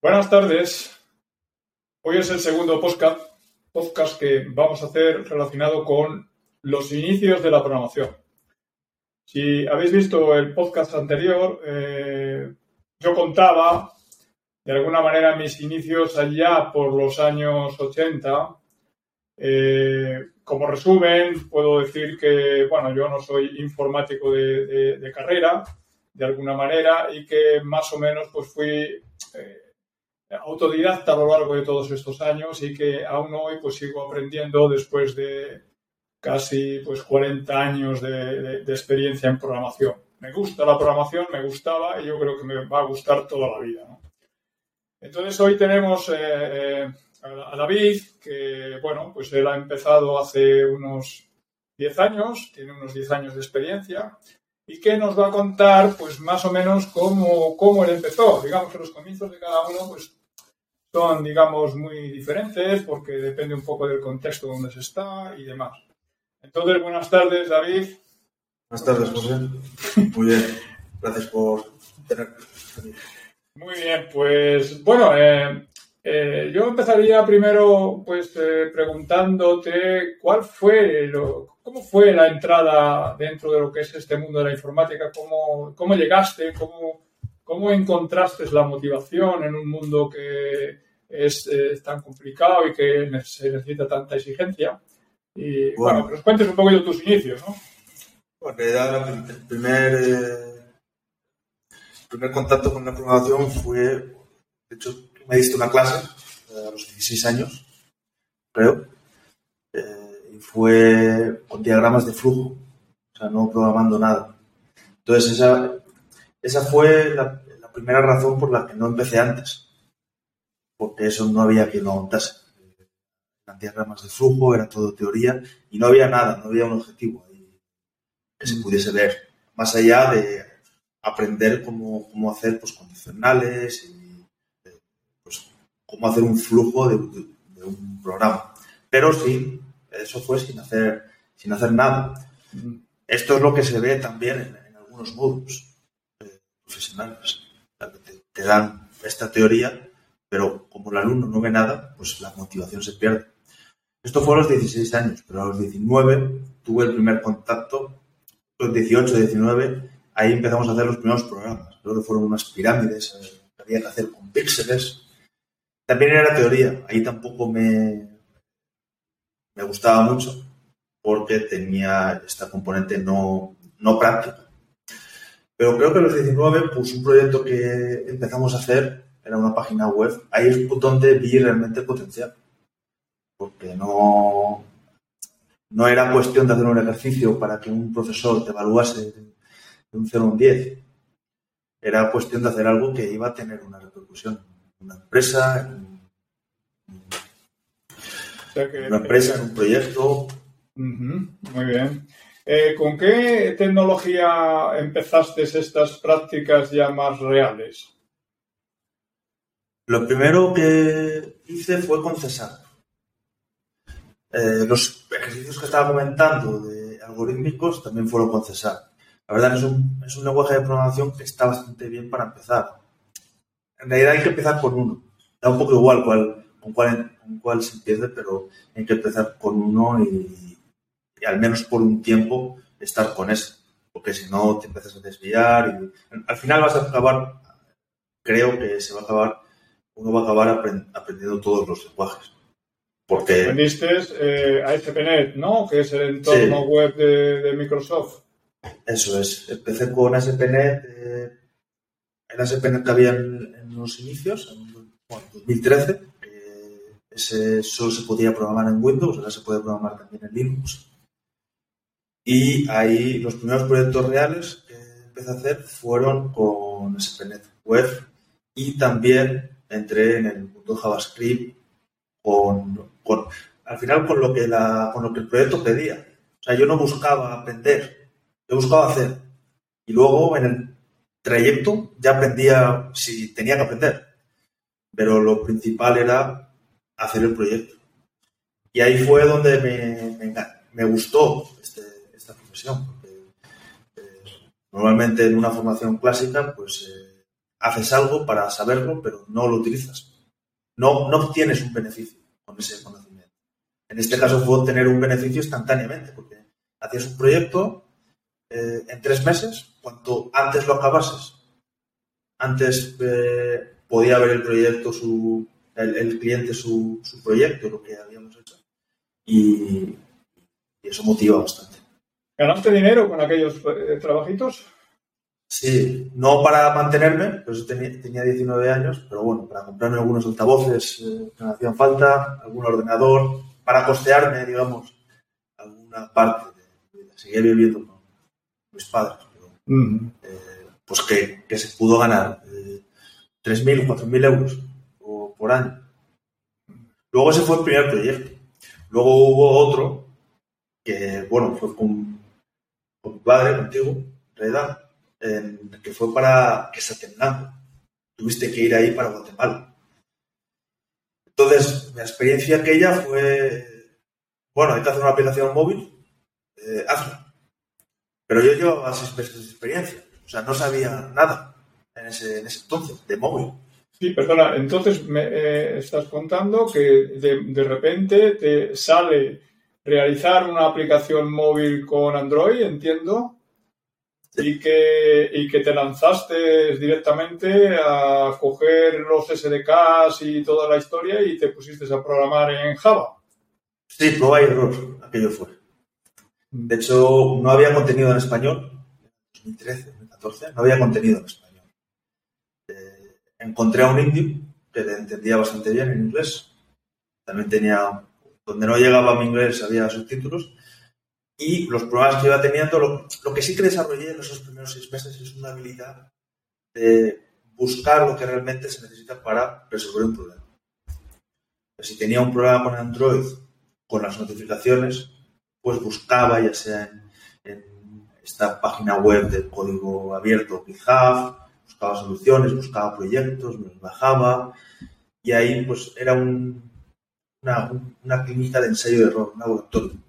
Buenas tardes. Hoy es el segundo podcast, que vamos a hacer relacionado con los inicios de la programación. Si habéis visto el podcast anterior, eh, yo contaba de alguna manera mis inicios allá por los años 80. Eh, como resumen, puedo decir que, bueno, yo no soy informático de, carrera, de alguna manera, y que más o menos pues fui eh, autodidacta a lo largo de todos estos años y que aún hoy pues sigo aprendiendo después de casi pues 40 años de, experiencia en programación. Me gusta la programación, me gustaba y yo creo que me va a gustar toda la vida. Entonces hoy tenemos eh, eh, a David, que bueno, pues él ha empezado hace unos 10 años, tiene unos 10 años de experiencia y que nos va a contar pues más o menos cómo, cómo él empezó. Digamos que los comienzos de cada uno pues son, digamos, muy diferentes porque depende un poco del contexto donde se está y demás. Entonces, buenas tardes, David. Buenas tardes, José. Muy bien. Gracias por tener. Muy bien, pues bueno, eh, eh, yo empezaría primero pues eh, preguntándote cuál fue cómo fue la entrada dentro de lo que es este mundo de la informática, cómo, cómo llegaste, cómo, cómo encontraste la motivación en un mundo que es tan complicado y que se necesita tanta exigencia. Y bueno, que nos cuentes un poco de tus inicios, ¿no? Bueno, en realidad el primer, eh, primer contacto con la programación fue, de hecho, me diste una clase eh, a los 16 años, creo, eh, y fue con diagramas de flujo, o sea, no programando nada. Entonces, esa, esa fue la, la primera razón por la que no empecé antes, porque eso no había quien lo montase diagramas de flujo, era todo teoría y no había nada, no había un objetivo que se mm. pudiese ver, más allá de aprender cómo, cómo hacer pues, condicionales y eh, pues, cómo hacer un flujo de, un programa. Pero sí, eso fue sin hacer, sin hacer nada. Mm. Esto es lo que se ve también en, algunos módulos profesionales. te dan esta teoría, pero como el alumno no ve nada, pues la motivación se pierde. Esto fue a los 16 años, pero a los 19 tuve el primer contacto, los 18, 19, ahí empezamos a hacer los primeros programas. Que fueron unas pirámides eh, había que hacer con píxeles. También era teoría, ahí tampoco me, me gustaba mucho porque tenía esta componente no, no práctica. Pero creo que a los 19, pues un proyecto que empezamos a hacer era una página web. Ahí es donde vi realmente el potencial porque no, no era cuestión de hacer un ejercicio para que un profesor te evaluase de un 0 a un 10. Era cuestión de hacer algo que iba a tener una repercusión una empresa, una empresa, un proyecto. muy bien. Eh, ¿Con qué tecnología empezaste estas prácticas ya más reales? Lo primero que hice fue con César. Eh, los ejercicios que estaba comentando de algorítmicos también fueron con César. La verdad es un, es un lenguaje de programación que está bastante bien para empezar. En realidad hay que empezar con uno. Da un poco igual cuál, con, cuál, con cuál se empiece, pero hay que empezar con uno y, al menos por un tiempo estar con ese. Porque si no te empiezas a desviar y al final vas a acabar, creo que se va a acabar, uno va a acabar aprendiendo todos los lenguajes. Porque... Aprendiste eh, ASP.NET, ¿no? Que es el entorno web de, Microsoft. Eso es. Empecé con ASP.NET, eh, el ASP.NET que había en, los inicios, en 2013. ese solo se podía programar en Windows, ahora se puede programar también en Linux. Y ahí los primeros proyectos reales que empecé a hacer fueron con ASP.NET Web y también entré en el mundo JavaScript con, al final con lo, que la, con lo que el proyecto pedía. O sea, yo no buscaba aprender, yo buscaba hacer. Y luego en el trayecto ya aprendía si tenía que aprender. Pero lo principal era hacer el proyecto. Y ahí fue donde me, me, gustó Porque, eh, normalmente en una formación clásica, pues eh, haces algo para saberlo, pero no lo utilizas. No, no obtienes un beneficio con ese conocimiento. En este caso fue obtener un beneficio instantáneamente, porque hacías un proyecto eh, en tres meses, cuanto antes lo acabases, antes eh, podía ver el proyecto, su, el, cliente su, su, proyecto, lo que habíamos hecho, y eso motiva bastante. ¿Ganaste dinero con aquellos eh, trabajitos? Sí, no para mantenerme, pues tenía, tenía 19 años, pero bueno, para comprarme algunos altavoces eh, que me hacían falta, algún ordenador, para costearme, digamos, alguna parte de, de seguir viviendo con mis padres. Pero, eh, pues que, que, se pudo ganar eh, 3.000 o 4.000 euros por, por año. Luego ese fue el primer proyecto. Luego hubo otro que, bueno, fue con, con mi padre, contigo, realidad, eh, que fue para que se Tuviste que ir ahí para Guatemala. Entonces, mi experiencia aquella fue, bueno, hay que hacer una aplicación móvil, eh, hazlo. Pero yo llevaba seis meses de experiencia, o sea, no sabía nada en ese, en ese entonces, de móvil. Sí, perdona, entonces me eh, estás contando que de, de, repente te sale realizar una aplicación móvil con Android, entiendo, y que, y que te lanzaste directamente a coger los SDKs y toda la historia y te pusiste a programar en Java. Sí, prueba y error, aquello fue. De hecho, no había contenido en español. En 2013, 2014, no había contenido en español. Eh, encontré a un indio que le entendía bastante bien en inglés. También tenía, donde no llegaba mi inglés, había subtítulos y los problemas que iba teniendo, lo, lo, que sí que desarrollé en esos primeros seis meses es una habilidad de buscar lo que realmente se necesita para resolver un problema. Si tenía un problema con Android, con las notificaciones, pues buscaba ya sea en, en esta página web de código abierto, GitHub, buscaba soluciones, buscaba proyectos, me los bajaba y ahí pues era un, una, una clínica de ensayo de error, un laboratorio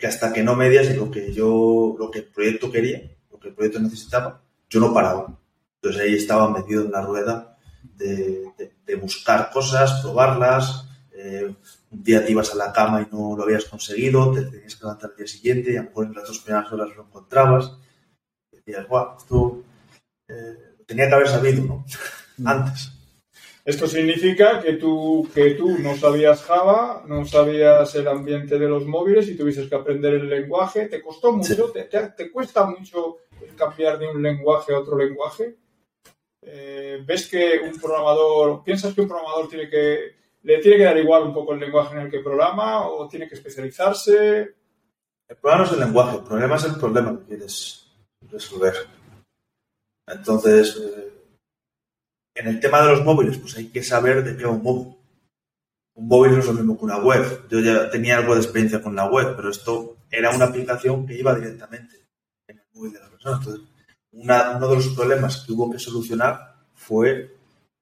que hasta que no medias lo que yo, lo que el proyecto quería, lo que el proyecto necesitaba, yo no paraba. Entonces ahí estaba metido en la rueda de, de, de buscar cosas, probarlas. Eh, un día te ibas a la cama y no lo habías conseguido, te tenías que levantar al día siguiente y a lo mejor en las dos primeras horas lo encontrabas. Y decías, guau, esto eh, tenía que haber sabido, ¿no? Antes. Esto significa que tú, que tú no sabías Java, no sabías el ambiente de los móviles y tuviste que aprender el lenguaje. ¿Te costó mucho? Sí. ¿Te, te, te, cuesta mucho cambiar de un lenguaje a otro lenguaje? Eh, ¿Ves que un programador, piensas que un programador tiene que, le tiene que dar igual un poco el lenguaje en el que programa o tiene que especializarse? El problema no es el lenguaje, el problema es el problema que quieres resolver. Entonces, eh, en el tema de los móviles, pues hay que saber de qué va un móvil. Un móvil no es lo mismo que una web. Yo ya tenía algo de experiencia con la web, pero esto era una aplicación que iba directamente en el móvil de la persona. Entonces, uno de los problemas que hubo que solucionar fue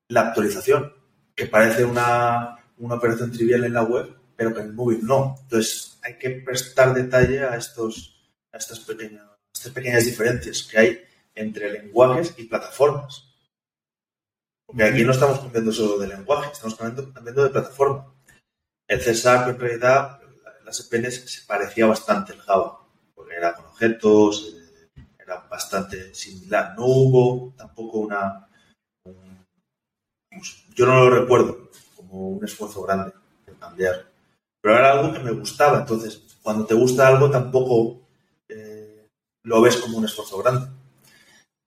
la actualización, que parece una, una operación trivial en la web, pero que en el móvil no. Entonces, hay que prestar detalle a, estos, a estas, pequeñas, estas pequeñas diferencias que hay entre lenguajes y plataformas. Porque aquí no estamos cambiando solo de lenguaje, estamos cambiando, cambiando de plataforma. El César, en realidad, las EPNs se parecía bastante al Java, porque era con objetos, era bastante similar. No hubo tampoco una. Un, yo no lo recuerdo como un esfuerzo grande de cambiar. Pero era algo que me gustaba, entonces, cuando te gusta algo, tampoco eh, lo ves como un esfuerzo grande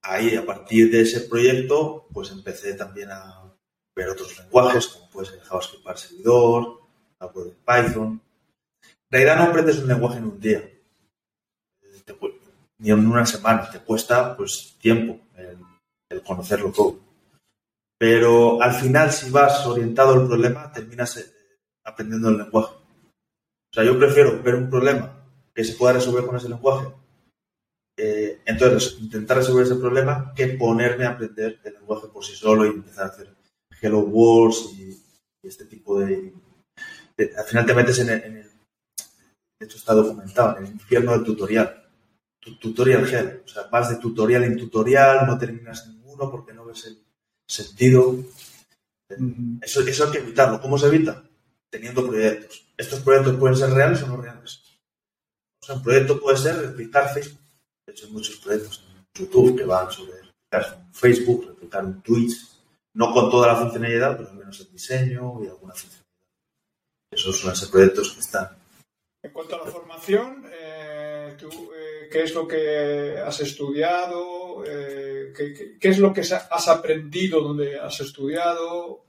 ahí, a partir de ese proyecto, pues empecé también a ver otros lenguajes, como puede ser JavaScript para servidor, algo de Python. En realidad no aprendes un lenguaje en un día, ni en una semana, te cuesta pues tiempo el, el, conocerlo todo. Pero al final, si vas orientado al problema, terminas eh, aprendiendo el lenguaje. O sea, yo prefiero ver un problema que se pueda resolver con ese lenguaje eh, entonces, intentar resolver ese problema que ponerme a aprender el lenguaje por sí solo y empezar a hacer Hello World y, y este tipo de, de, Al final te metes en el, en el, De hecho, está documentado, en el infierno del tutorial. Tu, tutorial hell. O sea, vas de tutorial en tutorial, no terminas ninguno porque no ves el, sentido. Eso, eso hay que evitarlo. ¿Cómo se evita? Teniendo proyectos. Estos proyectos pueden ser reales o no reales. O sea, un proyecto puede ser replicar Facebook. De hecho, hay muchos proyectos en YouTube que van sobre Facebook, replicar un Twitch, no con toda la funcionalidad, pero al menos el diseño y alguna funcionalidad. Esos son esos proyectos que están. En cuanto a la formación, eh, eh, ¿qué es lo que has estudiado? Eh, ¿qué, es lo que has aprendido donde has estudiado?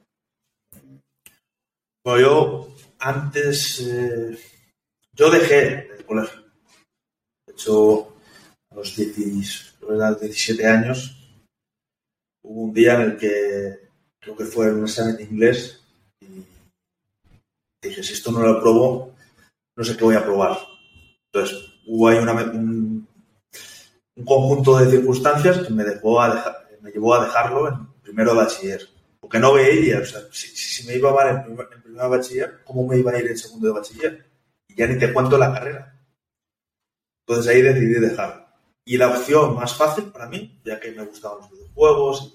Bueno, yo antes, yo dejé el colegio. De hecho, a los 17 años, hubo un día en el que creo que fue un examen de inglés y dije, si esto no lo apruebo, no sé qué voy a probar. Entonces, hubo ahí un, conjunto de circunstancias que me, dejó a me llevó a dejarlo en primero de bachiller. Porque no veía, o sea, si, me iba mal en, primer, en primero de bachiller, ¿cómo me iba a ir en segundo de bachiller? Y ya ni te cuento la carrera. Entonces ahí decidí dejarlo. Y la opción más fácil para mí, ya que me gustaban los videojuegos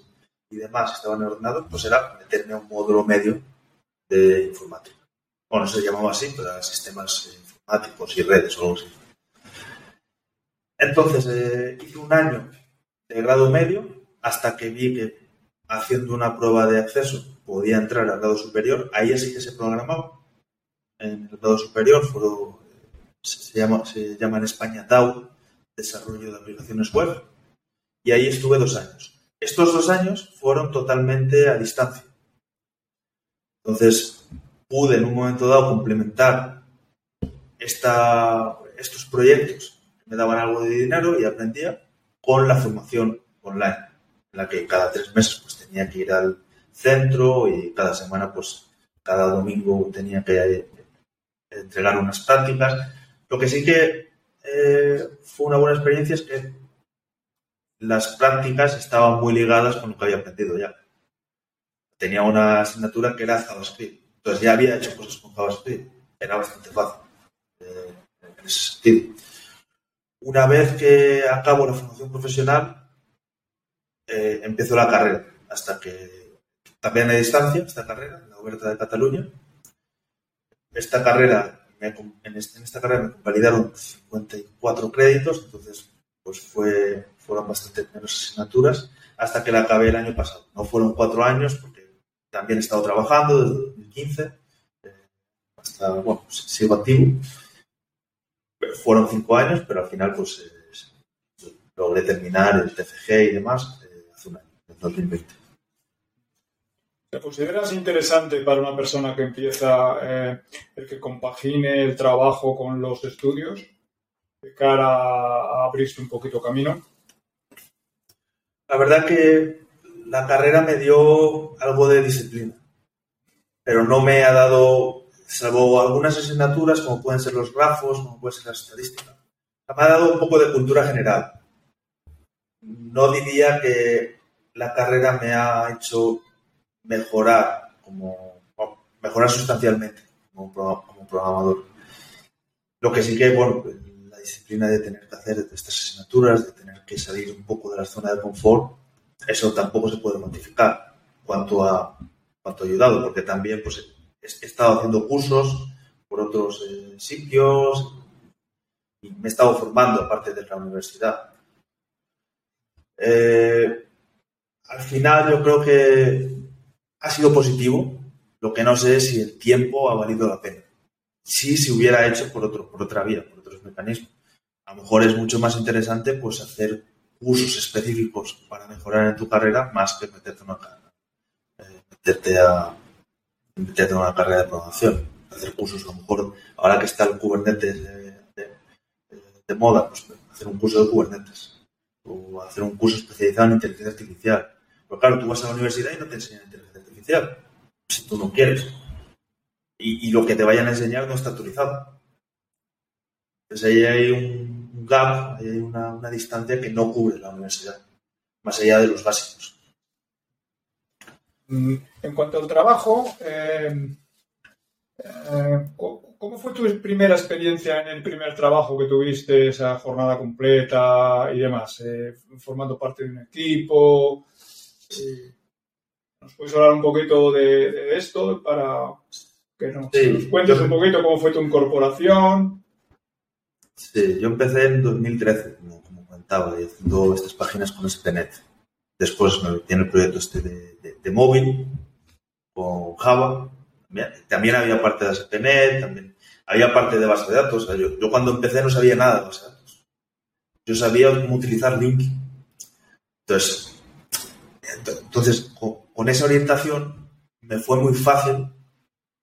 y, demás, estaban ordenados, pues era meterme a un módulo medio de informática bueno, se llamaba así, pero eran sistemas eh, informáticos y redes o algo así. Entonces, eh, hice un año de grado medio hasta que vi que haciendo una prueba de acceso podía entrar al grado superior. Ahí sí que se programaba. En el grado superior se, llama, se llama en España DAO, Desarrollo de Aplicaciones Web. Y ahí estuve dos años. Estos dos años fueron totalmente a distancia. Entonces, pude en un momento dado complementar esta, estos proyectos que me daban algo de dinero y aprendía con la formación online, en la que cada tres meses pues tenía que ir al centro y cada semana pues cada domingo tenía que eh, entregar unas prácticas. Lo que sí que eh, fue una buena experiencia es que las prácticas estaban muy ligadas con lo que había aprendido ya. Tenía una asignatura que era JavaScript entonces ya había hecho cosas con JavaScript, era bastante fácil eh, en ese sentido. Una vez que acabo la formación profesional, eh, empiezo la carrera, hasta que también a distancia, esta carrera, en la Huerta de Cataluña. Esta carrera, en, esta carrera me convalidaron 54 créditos, entonces pues fue, fueron bastante menos asignaturas, hasta que la acabé el año pasado. No fueron cuatro años, porque también he estado trabajando desde 2015 eh, hasta, bueno, pues, sigo activo. Fueron cinco años, pero al final pues eh, logré terminar el TFG y demás eh, hace un año, en 2020. ¿Te consideras interesante para una persona que empieza el que compagine el trabajo con los estudios de cara a abrirse un poquito camino? La verdad que la carrera me dio algo de disciplina, pero no me ha dado, salvo algunas asignaturas como pueden ser los grafos, como puede ser la estadística, me ha dado un poco de cultura general. No diría que la carrera me ha hecho mejorar, como, mejorar sustancialmente como, programador. Lo que sí que, bueno, la disciplina de tener que hacer estas asignaturas, de tener que salir un poco de la zona de confort, eso tampoco se puede cuantificar cuanto a cuanto ha ayudado, porque también pues, he, estado haciendo cursos por otros eh, sitios y me he estado formando aparte de la universidad. Eh, al final yo creo que ha sido positivo, lo que no sé es si el tiempo ha valido la pena. Si hubiera hecho por, otro, por otra vía, por otros mecanismos. A lo mejor es mucho más interesante pues hacer cursos específicos para mejorar en tu carrera más que meterte, una, eh, meterte, a, meterte a una carrera de programación. Hacer cursos, a lo mejor, ahora que está el Kubernetes de, de, moda, pues hacer un curso de Kubernetes o hacer un curso especializado en inteligencia artificial. Pero claro, tú vas a la universidad y no te enseñan inteligencia si tú no quieres. Y, y lo que te vayan a enseñar no está actualizado. Entonces ahí hay un gap, hay una, distancia que no cubre la universidad, más allá de los básicos. Mm, en cuanto al trabajo, eh, eh, ¿cómo fue tu primera experiencia en el primer trabajo que tuviste, esa jornada completa y demás? Eh, formando parte de un equipo. ¿Nos puedes hablar un poquito de, de esto para que nos, Sí. nos cuentes un poquito cómo fue tu incorporación? Sí, yo empecé en 2013, como, como comentaba, haciendo estas páginas con SPNet. Después me metí en el proyecto este de, de- de móvil, con Java. También, también había parte de SPNet, también había parte de base de datos. O sea, yo, yo cuando empecé no sabía nada de base de datos. Yo sabía cómo utilizar LinkedIn. Entonces, ent- entonces con, esa orientación me fue muy fácil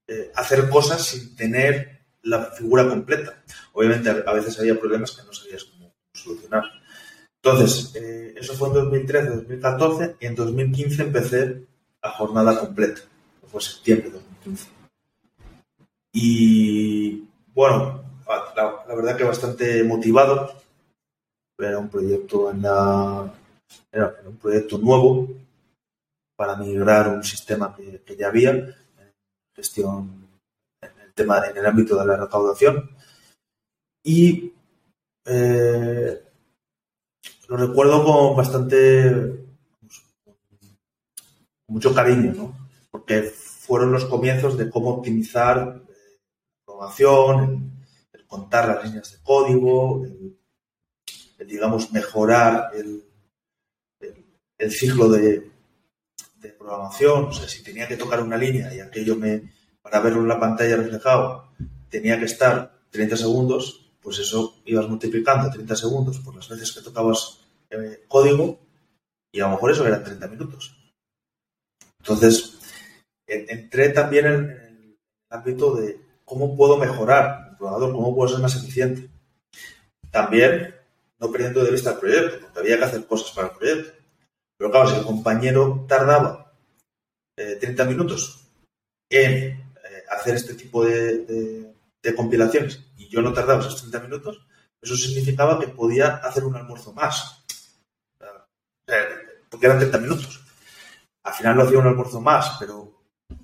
eh, hacer cosas sin tener la figura completa. Obviamente a veces había problemas que no sabías cómo solucionar. Entonces, eh, eso fue en 2013, 2014 y en 2015 empecé a jornada completa. Fue septiembre de 2015. Y bueno, la, la verdad que bastante motivado. Era un proyecto en la, era un proyecto nuevo para migrar un sistema que, ya había gestión en el tema en el ámbito de la recaudación y eh, lo recuerdo con bastante con mucho cariño ¿no? porque fueron los comienzos de cómo optimizar eh, la programación el, contar las líneas de código el, digamos mejorar el, el ciclo de, programación o sea si tenía que tocar una línea y aquello me para verlo en la pantalla reflejado tenía que estar 30 segundos, pues eso ibas multiplicando 30 segundos por las veces que tocabas eh, código y a lo mejor eso eran 30 minutos. Entonces, en, entré también en, en, el ámbito de cómo puedo mejorar el programador, cómo puedo ser más eficiente. También no perdiendo de vista el proyecto, porque había que hacer cosas para el proyecto. Pero claro, si el compañero tardaba eh, 30 minutos en hacer este tipo de, compilaciones y yo no tardaba esos 30 minutos, eso significaba que podía hacer un almuerzo más. Porque eran 30 minutos. Al final lo hacía un almuerzo más, pero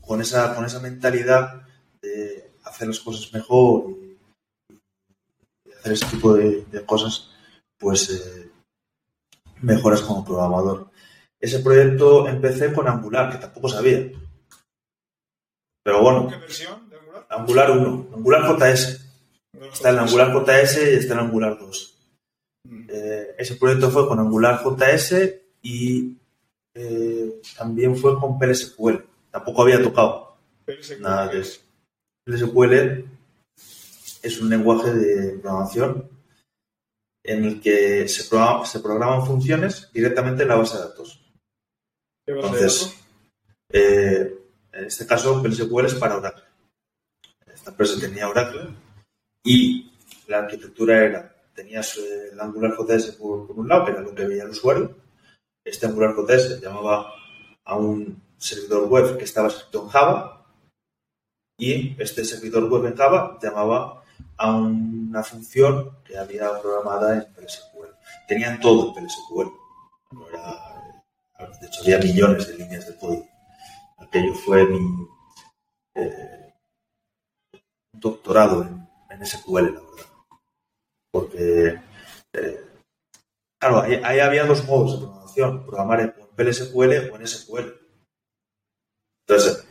con esa, con esa mentalidad de hacer las cosas mejor y, hacer ese tipo de, de cosas, pues eh, mejoras como programador. Ese proyecto empecé con Angular, que tampoco sabía. Pero bueno. ¿Qué versión de Angular? Angular 1, Angular JS. Está el Angular JS y está el Angular 2. Mm. Eh, ese proyecto fue con Angular JS y eh, también fue con PLSQL. Tampoco había tocado PLSQL. nada de eso. PLSQL es un lenguaje de programación en el que se, programa, se programan funciones directamente en la base de datos. ¿Qué base Entonces? Eh, en este caso, PLSQL es para Oracle. Esta empresa tenía Oracle y la arquitectura era, tenías el Angular JS por, por, un lado, que era lo que veía el usuario. Este Angular JS llamaba a un servidor web que estaba escrito en Java y este servidor web en Java llamaba a una función que había programada en PLSQL. Tenían todo en PLSQL. No era, de hecho, había millones de líneas de código aquello fue mi eh, doctorado en, en, SQL, la verdad. Porque, eh, claro, ahí, había dos modos de programación, programar en PLSQL o en SQL. Entonces,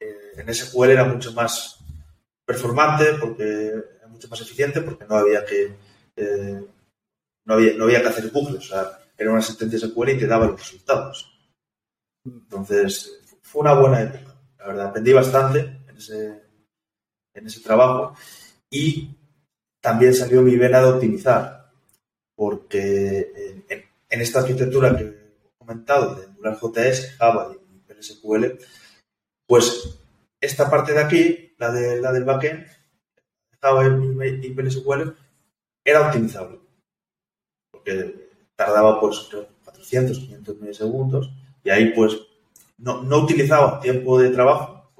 eh, en SQL era mucho más performante, porque era mucho más eficiente, porque no había que eh, no había, no había que hacer bucles, o sea, era una sentencia SQL y te daba los resultados. Entonces, fue una buena época. La verdad, aprendí bastante en ese, en ese trabajo y también salió mi vena de optimizar, porque en, esta arquitectura que he comentado de Angular JS, Java y PLSQL, pues esta parte de aquí, la, de, la del backend, Java y PLSQL, era optimizable, porque tardaba pues 400, 500 milisegundos y ahí pues no, no, utilizaba tiempo de trabajo,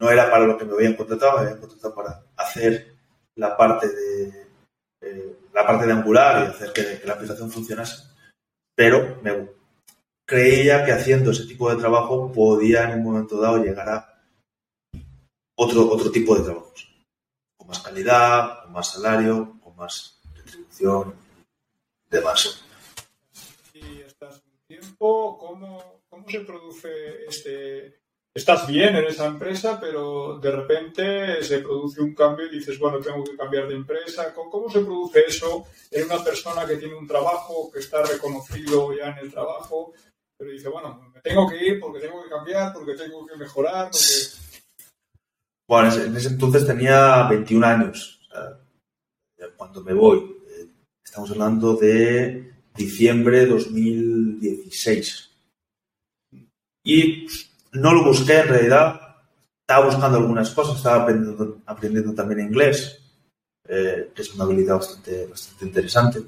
no era para lo que me habían contratado, me habían contratado para hacer la parte de eh, la parte de Angular y hacer que, que, la aplicación funcionase, pero me creía que haciendo ese tipo de trabajo podía en un momento dado llegar a otro, otro tipo de trabajos, con más calidad, con más salario, con más retribución y demás. ¿Y estás un tiempo? ¿Cómo, cómo ¿cómo se produce este... Estás bien en esa empresa, pero de repente se produce un cambio y dices, bueno, tengo que cambiar de empresa. ¿Cómo se produce eso en una persona que tiene un trabajo, que está reconocido ya en el trabajo, pero dice, bueno, me tengo que ir porque tengo que cambiar, porque tengo que mejorar? Bueno, en ese entonces tenía 21 años. cuando me voy, estamos hablando de diciembre de 2016. Y no lo busqué en realidad, estaba buscando algunas cosas, estaba aprendiendo, aprendiendo también inglés, eh, que es una habilidad bastante, bastante interesante,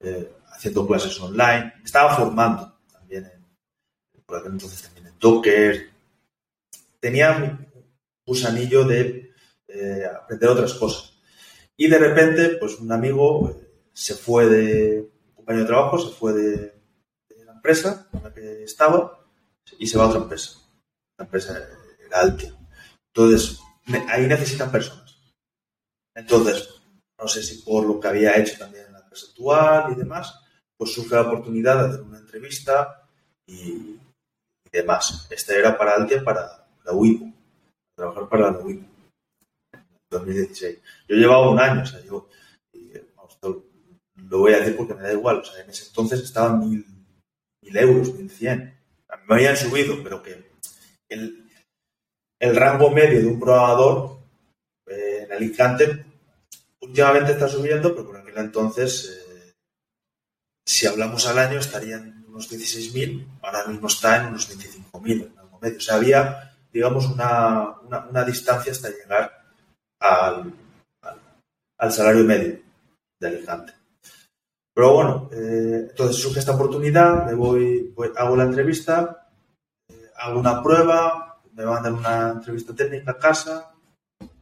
eh, haciendo clases online, estaba formando también, en, por aquel entonces también en Docker, tenía un gusanillo de eh, aprender otras cosas. Y de repente, pues un amigo se fue de, compañero de trabajo, se fue de, la empresa en la que estaba y se va a otra empresa. La empresa era Altia. Entonces, ahí necesitan personas. Entonces, no sé si por lo que había hecho también en la empresa actual y demás, pues surge la oportunidad de hacer una entrevista y, demás. Esta era para Altia, para la WIPO, trabajar para la WIPO en 2016. Yo llevaba un año, o sea, yo lo voy a decir porque me da igual. O sea, en ese entonces estaban mil, mil euros, mil cien. Me habían subido, pero que el, el rango medio de un programador eh, en Alicante últimamente está subiendo, pero por aquel entonces, eh, si hablamos al año, estarían unos 16.000, ahora mismo está en unos 25.000 en rango medio. O sea, había, digamos, una, una, distancia hasta llegar al, al salario medio de Alicante. Pero bueno, eh, entonces surge esta oportunidad, me voy, hago la entrevista, eh, hago una prueba, me mandan una entrevista técnica a casa,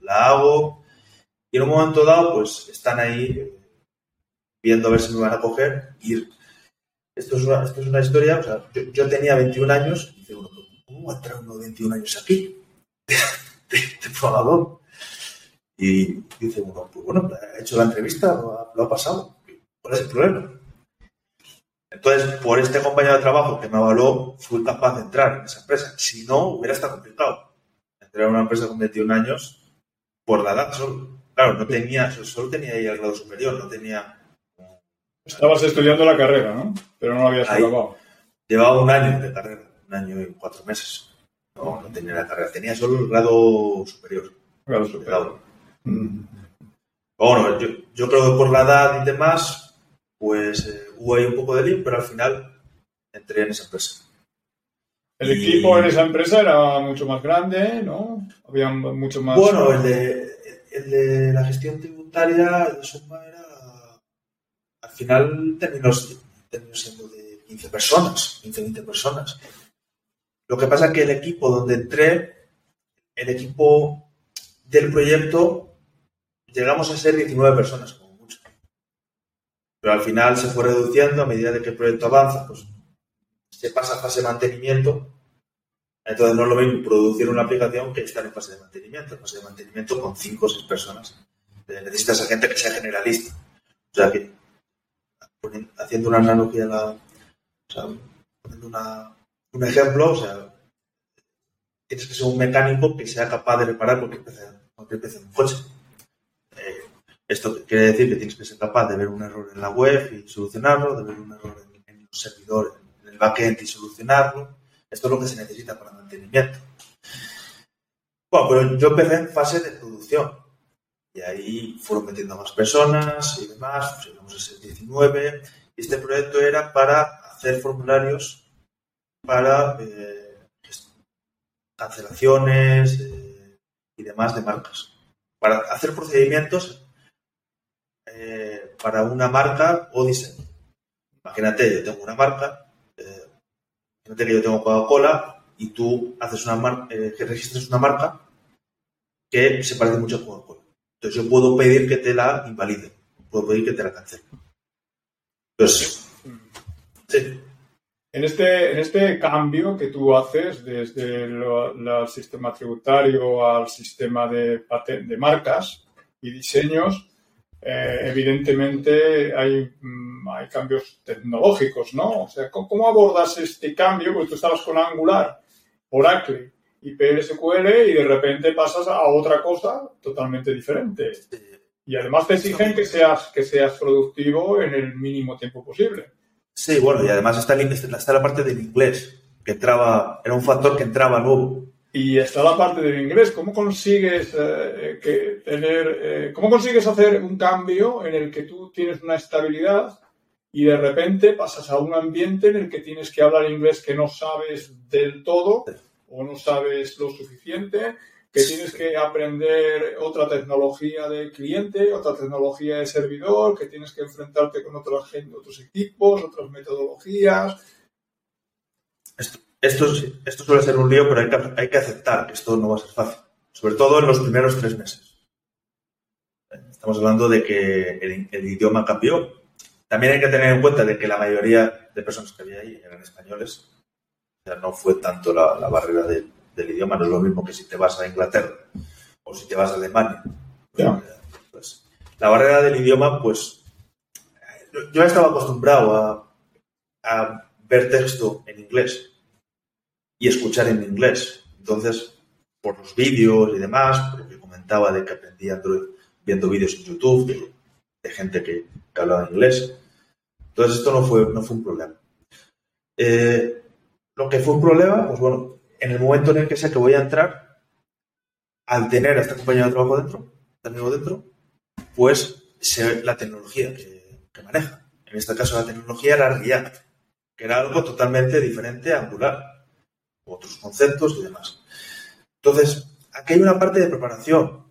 la hago y en un momento dado pues están ahí eh, viendo a ver si me van a coger y esto es una, esto es una historia, o sea, yo, tenía 21 años y dice uno, ¿cómo va a entrar uno de 21 años aquí? De, de, Y dice uno, pues bueno, ha hecho la entrevista, lo ha pasado ¿Cuál es el problema? Entonces, por este compañero de trabajo que me avaló, fui capaz de entrar en esa empresa. Si no, hubiera estado complicado. Entrar en una empresa con 21 años por la edad solo. Claro, no tenía, solo tenía ahí el grado superior, no tenía... Estabas estudiando la carrera, ¿no? Pero no lo habías acabado. Llevaba un año de carrera, un año y cuatro meses. No, no tenía la carrera, tenía solo el grado superior. Grado superior. Mm. Bueno, yo, yo creo que por la edad y demás, pues eh, hubo ahí un poco de lío, pero al final entré en esa empresa. El equipo en esa empresa era mucho más grande, ¿no? Había mucho más... Bueno, el de, la gestión tributaria de Suma era... Al final terminó, siendo de 15 personas, 15, 20 personas. Lo que pasa es que el equipo donde entré, el equipo del proyecto, llegamos a ser 19 personas pero al final se fue reduciendo a medida de que el proyecto avanza, pues se pasa a fase de mantenimiento. Entonces no es lo mismo producir una aplicación que estar en fase de mantenimiento. En fase de mantenimiento con cinco o seis personas. Eh, necesitas a gente que sea generalista. O sea que, haciendo una analogía, la, o sea, poniendo un ejemplo, o sea, tienes que ser un mecánico que sea capaz de reparar cualquier cualquier pieza de un coche. Esto quiere decir que tienes que ser capaz de ver un error en la web y solucionarlo, de ver un error en, el servidor, en el backend y solucionarlo. Esto es lo que se necesita para mantenimiento. Bueno, pero yo empecé en fase de producción y ahí fueron metiendo más personas y demás, pues llegamos a ser 19 y este proyecto era para hacer formularios para eh, cancelaciones eh, y demás de marcas, para hacer procedimientos eh, para una marca o diseño. Imagínate, yo tengo una marca, eh, imagínate que yo tengo Coca-Cola y tú haces una marca, eh, que registres una marca que se parece mucho a Coca-Cola. Entonces yo puedo pedir que te la invalide, puedo pedir que te la cancele. Entonces, sí. En este, en este cambio que tú haces desde el sistema tributario al sistema de, de marcas y diseños, eh, evidentemente hay, mm, hay cambios tecnológicos, ¿no? O sea, ¿cómo, abordas este cambio? Porque tú estabas con Angular, Oracle y PLSQL y de repente pasas a otra cosa totalmente diferente. Y además te exigen que seas, que seas productivo en el mínimo tiempo posible. Sí, bueno, y además está, está la parte del inglés, que entraba, era un factor que entraba nuevo. Y está la parte del inglés. ¿Cómo consigues eh, que tener, eh, cómo consigues hacer un cambio en el que tú tienes una estabilidad y de repente pasas a un ambiente en el que tienes que hablar inglés que no sabes del todo o no sabes lo suficiente, que tienes que aprender otra tecnología de cliente, otra tecnología de servidor, que tienes que enfrentarte con otra gente, otros equipos, otras metodologías. Esto suele ser un lío, pero hay que, hay que aceptar que esto no va a ser fácil, sobre todo en los primeros tres meses. Estamos hablando de que el, idioma cambió. También hay que tener en cuenta de que la mayoría de personas que había ahí eran españoles. O sea, no fue tanto la, barrera del idioma, no es lo mismo que si te vas a Inglaterra o si te vas a Alemania. Pues, la barrera del idioma, pues yo estaba acostumbrado a, a ver texto en inglés y escuchar en inglés. Entonces, por los vídeos y demás, por lo que comentaba de que aprendía viendo vídeos en YouTube de, gente que, hablaba inglés. Entonces, esto no fue, no fue un problema. Eh, lo que fue un problema, pues bueno, en el momento en el que sé que voy a entrar, al tener a esta compañía de trabajo dentro, dentro, pues sé la tecnología que, que, maneja. En este caso, la tecnología era React, que era algo totalmente diferente a Angular otros conceptos y demás. Entonces, aquí hay una parte de preparación.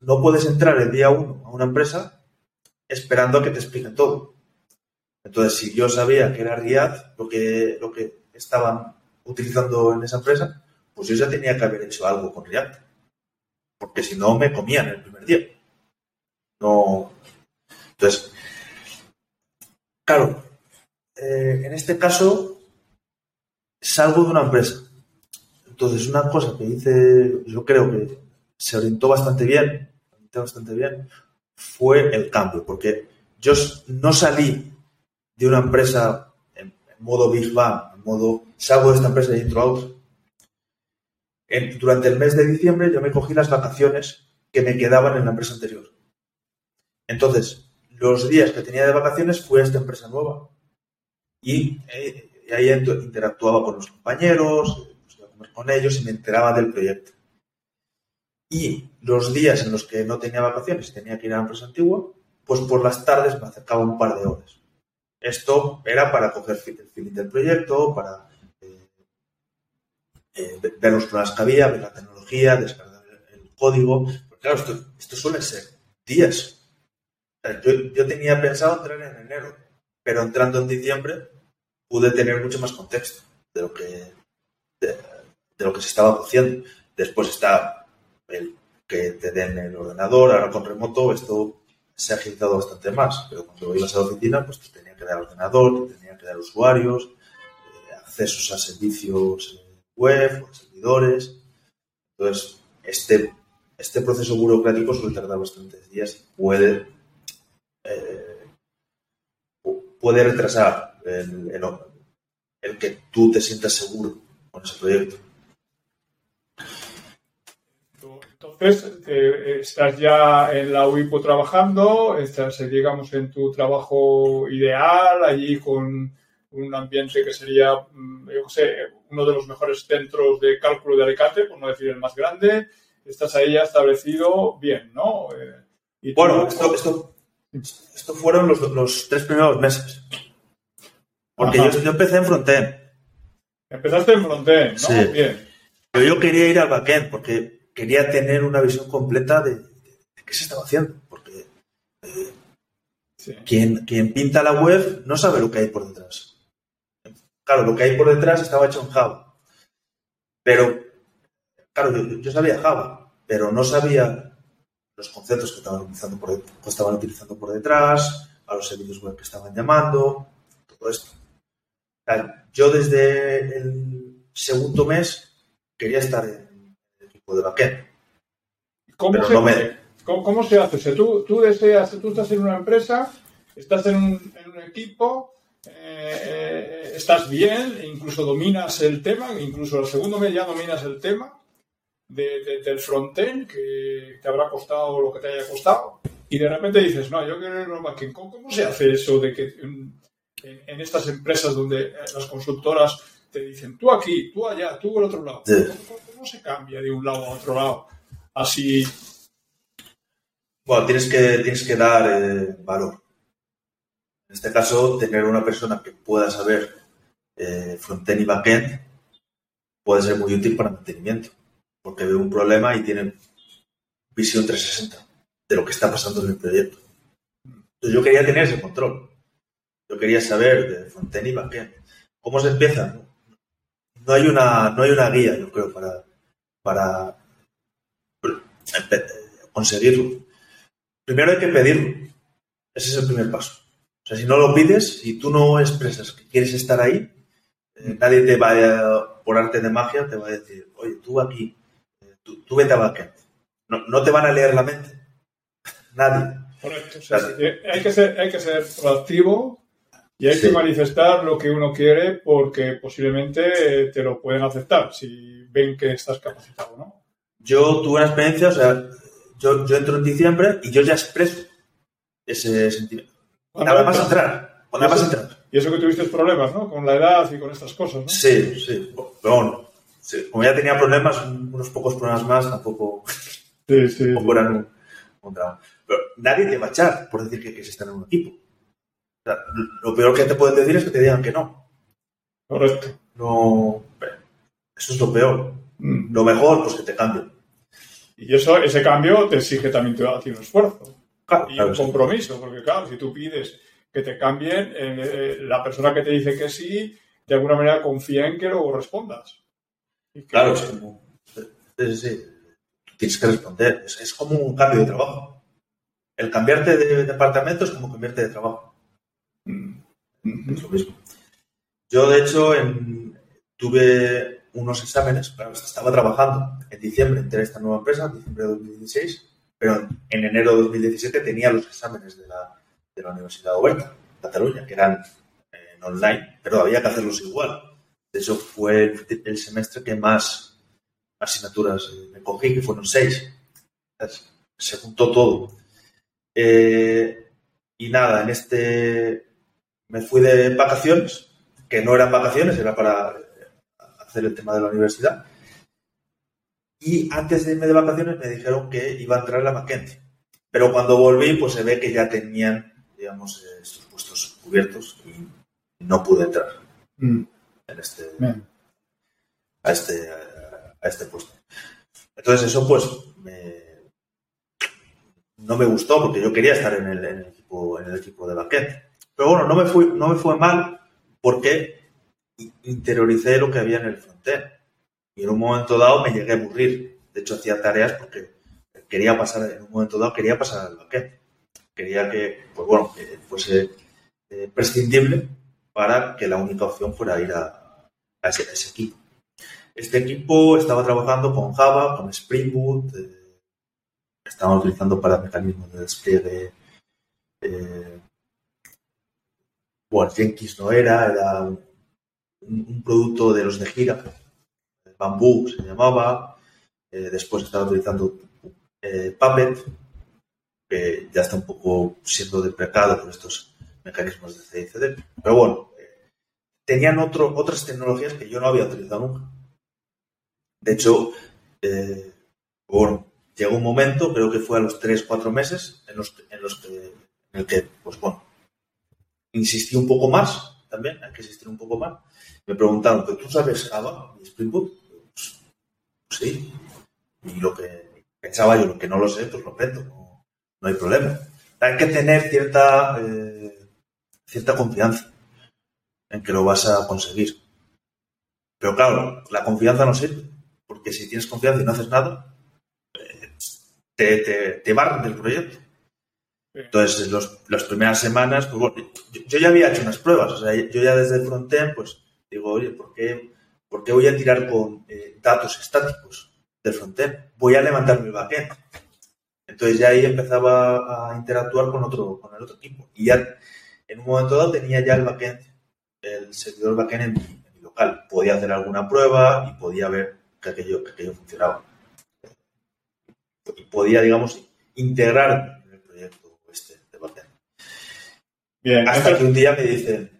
No puedes entrar el día uno a una empresa esperando a que te expliquen todo. Entonces, si yo sabía que era Riad lo que, lo que estaban utilizando en esa empresa, pues yo ya tenía que haber hecho algo con React. Porque si no, me comían el primer día. No. Entonces, claro, eh, en este caso, salgo de una empresa. Entonces, una cosa que hice, yo creo que se orientó bastante bien, fue el cambio, porque yo no salí de una empresa en, modo Big Bang, en modo salgo de esta empresa y entro a otra. durante el mes de diciembre yo me cogí las vacaciones que me quedaban en la empresa anterior. Entonces, los días que tenía de vacaciones fue a esta empresa nueva. Y eh, y ahí interactuaba con los compañeros, iba a comer con ellos y me enteraba del proyecto. Y los días en los que no tenía vacaciones y tenía que ir a la empresa antigua, pues por las tardes me acercaba un par de horas. Esto era para coger el feeling del proyecto, para eh, eh, ver los problemas que había, ver la tecnología, descargar el, código. Porque claro, esto, esto suele ser días. Yo, yo tenía pensado entrar en enero, pero entrando en diciembre pude tener mucho más contexto de lo que, de, lo que se estaba haciendo. Después está el que te den el ordenador, ahora con remoto esto se ha agilizado bastante más, pero cuando ibas a la oficina pues te tenía que dar ordenador, te tenía que dar usuarios, eh, accesos a servicios eh, web, a servidores. Entonces, este, este proceso burocrático suele tardar bastantes días puede, eh, puede retrasar el, el, que tú te sientas seguro con ese proyecto. Entonces, eh, estás ya en la UIPO trabajando, estás, eh, digamos, en tu trabajo ideal, allí con un ambiente que sería, mm, yo sé, uno de los mejores centros de cálculo de Alicante, por no decir el más grande. Estás ahí ya establecido bien, ¿no? Eh, bueno, esto, esto, esto, fueron los, los tres primeros meses. Porque yo, empecé en frontend. Empezaste en frontend, ¿no? Sí. Bien. Pero yo quería ir al backend porque quería tener una visión completa de, qué se estaba haciendo. Porque eh, quien, quien pinta la web no sabe lo que hay por detrás. Claro, lo que hay por detrás estaba hecho en Java. Pero, claro, yo, sabía Java, pero no sabía los conceptos que estaban utilizando por, que estaban utilizando por detrás, a los servicios web que estaban llamando, todo esto yo desde el segundo mes quería estar en el equipo de backend. ¿Cómo, se, ¿Cómo, se hace? O sea, tú, tú deseas, tú estás en una empresa, estás en un, en un equipo, eh, eh, estás bien, incluso dominas el tema, incluso el segundo mes ya dominas el tema de, del frontend que te habrá costado lo que te haya costado y de repente dices, no, yo quiero ir backend. ¿Cómo, ¿Cómo se hace eso de que en, en, estas empresas donde eh, las consultoras te dicen tú aquí, tú allá, tú al otro lado? ¿Cómo, se cambia de un lado a otro lado? Así. Bueno, tienes que, tienes que dar valor. En este caso, tener una persona que pueda saber eh, frontend y backend puede ser muy útil para mantenimiento, porque ve un problema y tiene visión 360 de lo que está pasando en el proyecto. Entonces, yo quería tener ese control. Yo quería saber de frontend y backend. ¿Cómo se empieza? No hay una, no hay una guía, yo creo, para, para eh, conseguirlo. Primero hay que pedirlo. Ese es el primer paso sea, si no lo pides y tú no expresas que quieres estar ahí, eh, nadie te va a, por arte de magia, te va a decir, oye, tú aquí, eh, tú, vete a backend. No, no, te van a leer la mente. nadie. Correcto. hay, que ser, hay que ser proactivo y hay que manifestar lo que uno quiere porque posiblemente te lo pueden aceptar si ven que estás capacitado, ¿no? Yo tuve una experiencia, o sea, yo, yo entro en diciembre y yo ya expreso ese sentimiento. Nada más entrar. Nada más entrar. Y eso que tuviste problemas, ¿no? Con la edad y con estas cosas, ¿no? Sí, sí. Pero bueno, como ya tenía problemas, unos pocos problemas más, tampoco. Sí, sí. Tampoco eran un, Pero nadie te va a echar por decir que quieres estar en un equipo. Lo peor que te pueden decir es que te digan que no. Correcto. No. Eso es lo peor. Mm. Lo mejor, pues que te cambien. Y eso, ese cambio te exige también a ti un esfuerzo y un compromiso, porque claro, si tú pides que te cambien, eh, eh, la persona que te dice que sí, de alguna manera confía en que luego respondas. claro, es como, sí, tienes que responder. Es, como un cambio de trabajo. El cambiarte de departamento es como cambiarte de trabajo. Es lo mismo. Yo, de hecho, tuve unos exámenes, claro, estaba trabajando en diciembre, entré a esta nueva empresa, en diciembre de 2016, pero en enero de 2017 tenía los exámenes de la, de la Universidad Oberta, Cataluña, que eran en online, pero había que hacerlos igual. De hecho, fue el, semestre que más asignaturas me cogí, que fueron seis. Se juntó todo. Eh, y nada, en este me fui de vacaciones, que no eran vacaciones, era para hacer el tema de la universidad. Y antes de irme de vacaciones me dijeron que iba a entrar la Mackenzie. Pero cuando volví, pues se ve que ya tenían, digamos, estos puestos cubiertos y no pude entrar mm. en este, a este, a este puesto. Entonces eso, pues, no me gustó porque yo quería estar en el, equipo, en el equipo de backend. Pero bueno, no me, no me fue mal porque interioricé lo que había en el frontend. Y en un momento dado me llegué a aburrir. De hecho, hacía tareas porque quería pasar, en un momento dado quería pasar al backend. Quería que, pues bueno, fuese eh, prescindible para que la única opción fuera ir a, ese, equipo. Este equipo estaba trabajando con Java, con Spring Boot, eh, estaban utilizando para mecanismos de despliegue. Eh, bueno, Jenkins no era, era un, producto de los de Gira, Bamboo se llamaba, eh, después estaba utilizando eh, Puppet, que ya está un poco siendo deprecado por estos mecanismos de CICD. Pero bueno, eh, tenían otro, otras tecnologías que yo no había utilizado nunca. De hecho, bueno, llegó un momento, creo que fue a los 3-4 meses, en los, en los que, en el que, pues bueno, insistí un poco más, también hay que insistir un poco más. Me preguntaron, ¿tú sabes Java y Spring Boot? sí. Y lo que pensaba yo, lo que no lo sé, pues lo aprendo, no, hay problema. Hay que tener cierta, eh, cierta confianza en que lo vas a conseguir. Pero claro, la confianza no sirve, porque si tienes confianza y no haces nada, eh, te, te, te barran del proyecto. Entonces, los, las primeras semanas, pues bueno, yo, ya había hecho unas pruebas, o sea, yo ya desde el frontend, pues digo, oye, ¿por qué, por qué voy a tirar con eh, datos estáticos? del frontend. Voy a levantar mi backend. Entonces ya ahí empezaba a interactuar con otro, con el otro equipo. Y ya en un momento dado tenía ya el backend, el servidor backend en mi, en mi local. Podía hacer alguna prueba y podía ver que aquello, que aquello funcionaba. Y podía, digamos, integrar en el proyecto este de backend. Bien, Hasta que un día me dicen,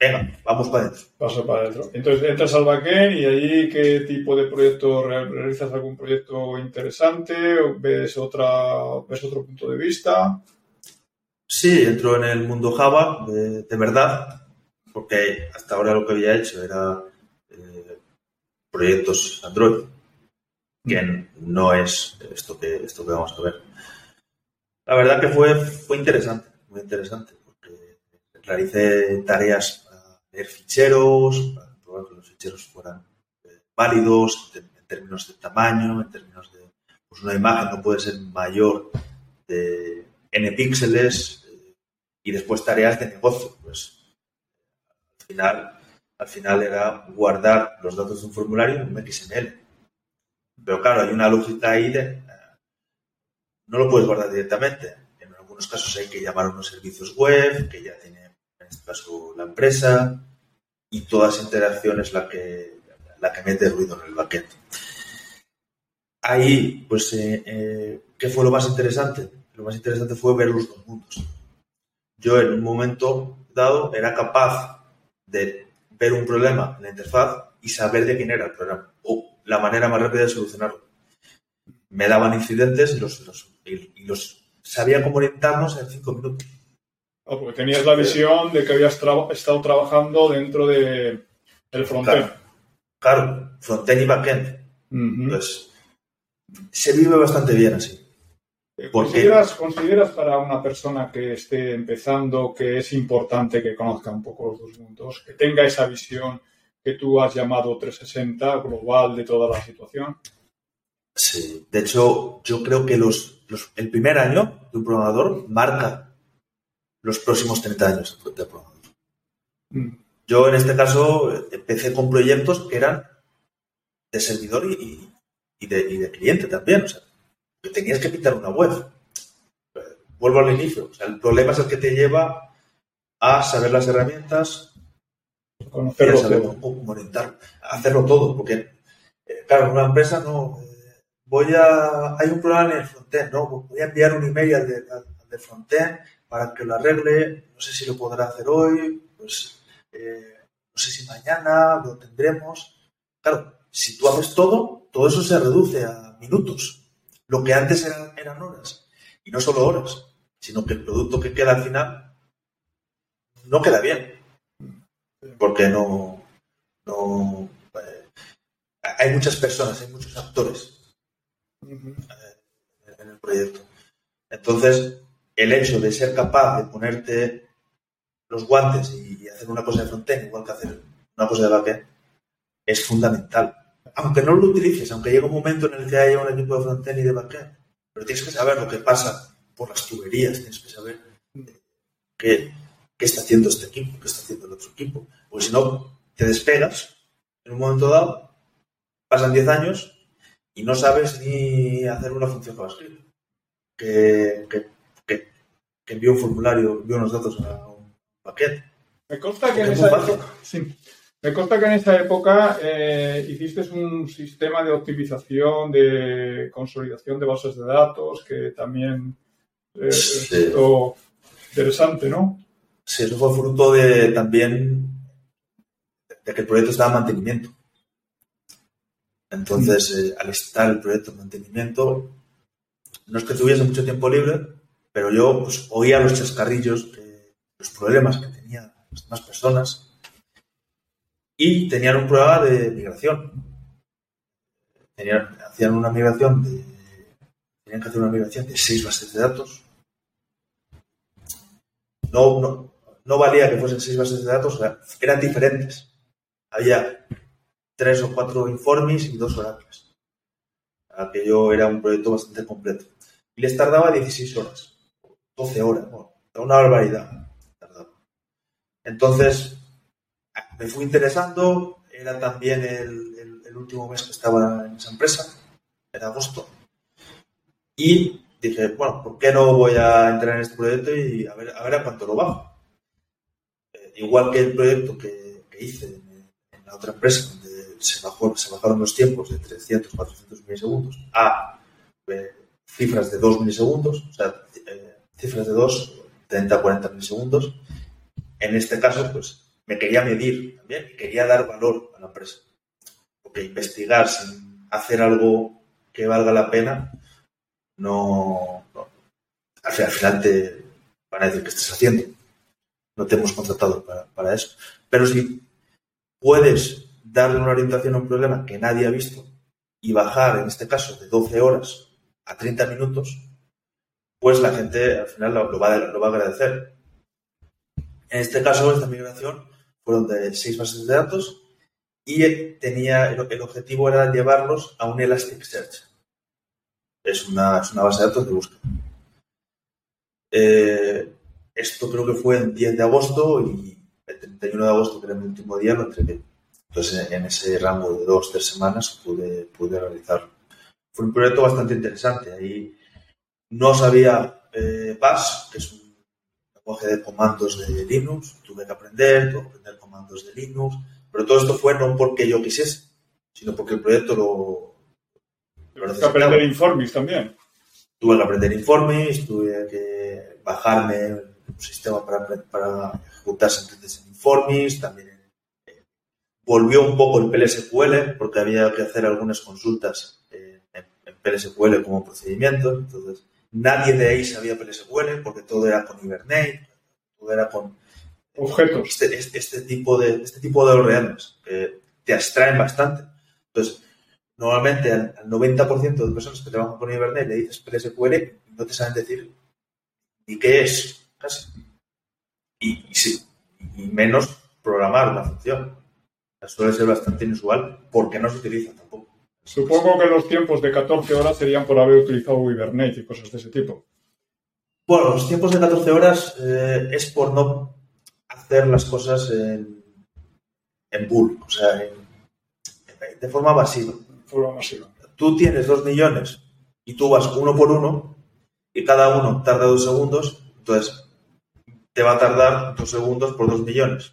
venga, vamos para adentro. paso para adentro. Entonces entras al backend y allí qué tipo de proyecto re- realizas algún proyecto interesante, o ves otra, ves otro punto de vista. Sí, entro en el mundo Java de, de verdad, porque hasta ahora lo que había hecho era eh, proyectos Android, que no es esto que, esto que vamos a ver. La verdad que fue, fue interesante, muy interesante, realicé tareas para leer ficheros, para probar que los ficheros fueran eh, válidos en, términos de tamaño, en términos de pues una imagen no puede ser mayor de n píxeles eh, y después tareas de negocio. Pues al final, al final era guardar los datos de un formulario en un XML. Pero claro, hay una lógica ahí de eh, no lo puedes guardar directamente. En algunos casos hay que llamar a unos servicios web, que ya tiene en este caso la empresa, y toda esa interacción es la que, la que mete ruido en el backend. Ahí, pues, eh, eh, ¿qué fue lo más interesante? Lo más interesante fue ver los dos mundos. Yo en un momento dado era capaz de ver un problema en la interfaz y saber de quién era el problema o la manera más rápida de solucionarlo. Me daban incidentes los, los- y los sabía cómo orientarnos en cinco minutos. Ah, porque tenías la visión de que habías estado trabajando dentro de, del frontend. Claro, frontend y backend. Pues se vive bastante bien así. ¿por qué? ¿Consideras, ¿Consideras para una persona que esté empezando que es importante que conozca un poco los dos mundos, que tenga esa visión que tú has llamado 360 global de toda la situación? Sí. De hecho, yo creo que los, los- el primer año de un programador marca los próximos 30 años de. Mm. Yo en este caso empecé con proyectos que eran de servidor y, y- de, y de cliente también. O sea, que tenías que pintar una web. Vuelvo al inicio. O sea, el problema es el que te lleva a saber las herramientas, y a Conocerlo saber cómo orientar, hacerlo todo. Porque, eh, claro, una empresa no. voy a. Hay un problema en el frontend, ¿no? Voy a enviar un email al de, al de frontend para que lo arregle. No sé si lo podrá hacer hoy. Pues eh, no sé si mañana lo tendremos. Claro, si tú haces todo, todo eso se reduce a minutos. Lo que antes eran, eran horas. Y no solo horas, sino que el producto que queda al final no queda bien. Porque no. no eh, hay muchas personas, hay muchos actores Ujú. en el proyecto. Entonces, el hecho de ser capaz de ponerte los guantes y, hacer una cosa de frontend igual que hacer una cosa de backend es fundamental. Aunque no lo utilices, aunque llegue un momento en el que haya un equipo de frontend y de backend, pero tienes que saber lo que pasa por las tuberías, tienes que saber qué, qué está haciendo este equipo, qué está haciendo el otro equipo. Porque si no, te despegas en un momento dado, pasan 10 años y no sabes ni hacer una función JavaScript que, que envíe un formulario, envíe unos datos a un paquete. Me consta que en Es esa época, sí. Me consta que en esa época eh, hiciste un sistema de optimización, de consolidación de bases de datos, que también eh, Sí. resultó interesante, ¿no? Sí, eso fue fruto de también de que el proyecto estaba en mantenimiento. Entonces, eh, al estar el proyecto en mantenimiento, no es que tuviese mucho tiempo libre, pero yo pues, oía los chascarrillos, los problemas que tenían las demás personas y tenían un programa de migración. Tenían, hacían una migración de. Tenían que hacer una migración de seis bases de datos. No, no, no valía que fuesen seis bases de datos, eran diferentes. Había tres o cuatro informes y dos oracles. Aquello era un proyecto bastante completo. Y les tardaba 16 horas, 12 horas, bueno, una barbaridad. Entonces, me fui interesando, era también el, último mes que estaba en esa empresa, era agosto, y dije, bueno, ¿por qué no voy a entrar en este proyecto y a ver a, ver a cuánto lo bajo? Eh, igual que el proyecto que, hice en, en, la otra empresa, donde se, bajó, se bajaron los tiempos de 300, 400 milisegundos a eh, cifras de 2 milisegundos, o sea, eh, cifras de 2, 30, 40 milisegundos. En este caso, pues me quería medir también quería dar valor a la empresa. Porque investigar sin hacer algo que valga la pena, no, no. Al, final te van a decir que estás haciendo. No te hemos contratado para, para eso. Pero si puedes darle una orientación a un problema que nadie ha visto y bajar, en este caso, de 12 horas a 30 minutos, pues la gente al final lo, va, a, agradecer. En este caso, esta migración fueron de seis bases de datos y tenía el, el objetivo era llevarlos a un Elasticsearch. Es una, es una base de datos de búsqueda. Eh, esto creo que fue el 10 de agosto y el 31 de agosto, que era mi último día, lo entregué. Entonces, en ese rango de dos, tres semanas pude, pude realizarlo. Fue un proyecto bastante interesante. Ahí no sabía eh, Bash, que es un lenguaje de comandos de Linux. Tuve que aprender, tuve que aprender comandos de Linux. Pero todo esto fue no porque yo quisiese, sino porque el proyecto lo. lo que aprender Informis también. Tuve que aprender Informis, tuve que bajarme un sistema para, para ejecutar sentencias en Informis, también volvió un poco el PLSQL porque había que hacer algunas consultas en, en PLSQL como procedimiento. Entonces, nadie de ahí sabía PLSQL porque todo era con Hibernate, todo era con objetos. Este, este, este tipo de este tipo de ORMs que te abstraen bastante. Entonces, normalmente al, al 90% de personas que trabajan con Hibernate le dices PLSQL y no te saben decir ni qué es, casi. Y, y sí, y menos programar una función suele ser bastante inusual porque no se utiliza tampoco. Supongo que los tiempos de 14 horas serían por haber utilizado Hibernate y cosas de ese tipo. Bueno, los tiempos de 14 horas eh, es por no hacer las cosas en, en bull, o sea, en, de forma masiva. forma masiva. Tú tienes dos millones y tú vas uno por uno y cada uno tarda dos segundos, entonces te va a tardar dos segundos por dos millones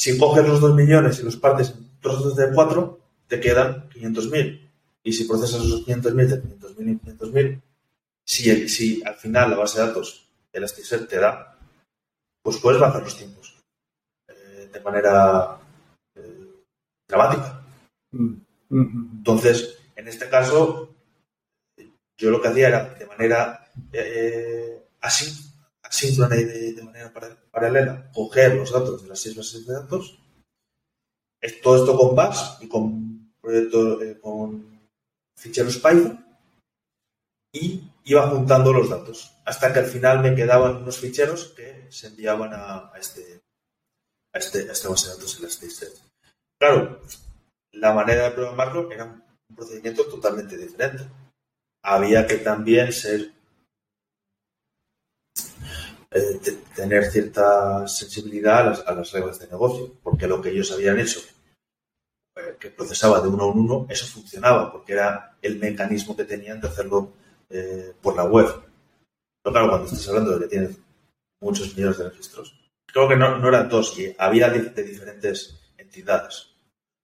si coges los 2 millones y los partes en trozos de 4, te quedan 500.000. Y si procesas esos 500.000 de 500.000 y 500.000, si, si al final la base de datos Elasticsearch te da, pues puedes bajar los tiempos eh, de manera eh, dramática. Mm. Entonces, en este caso, yo lo que hacía era de manera eh, así asíncrona y de, de, manera paralela coger los datos de las seis bases de datos, todo esto con Bash y con, proyecto, eh, con ficheros Python y iba juntando los datos hasta que al final me quedaban unos ficheros que se enviaban a, este, a, este, a esta base de datos seis Claro, la manera de programarlo era un procedimiento totalmente diferente. Había que también ser eh, tener cierta sensibilidad a las, a las, reglas de negocio, porque lo que ellos habían hecho, que procesaba de uno a uno, eso funcionaba, porque era el mecanismo que tenían de hacerlo eh, por la web. Pero claro, cuando estás hablando de que tienes muchos millones de registros, creo que no, no eran dos, y había de, de, diferentes entidades.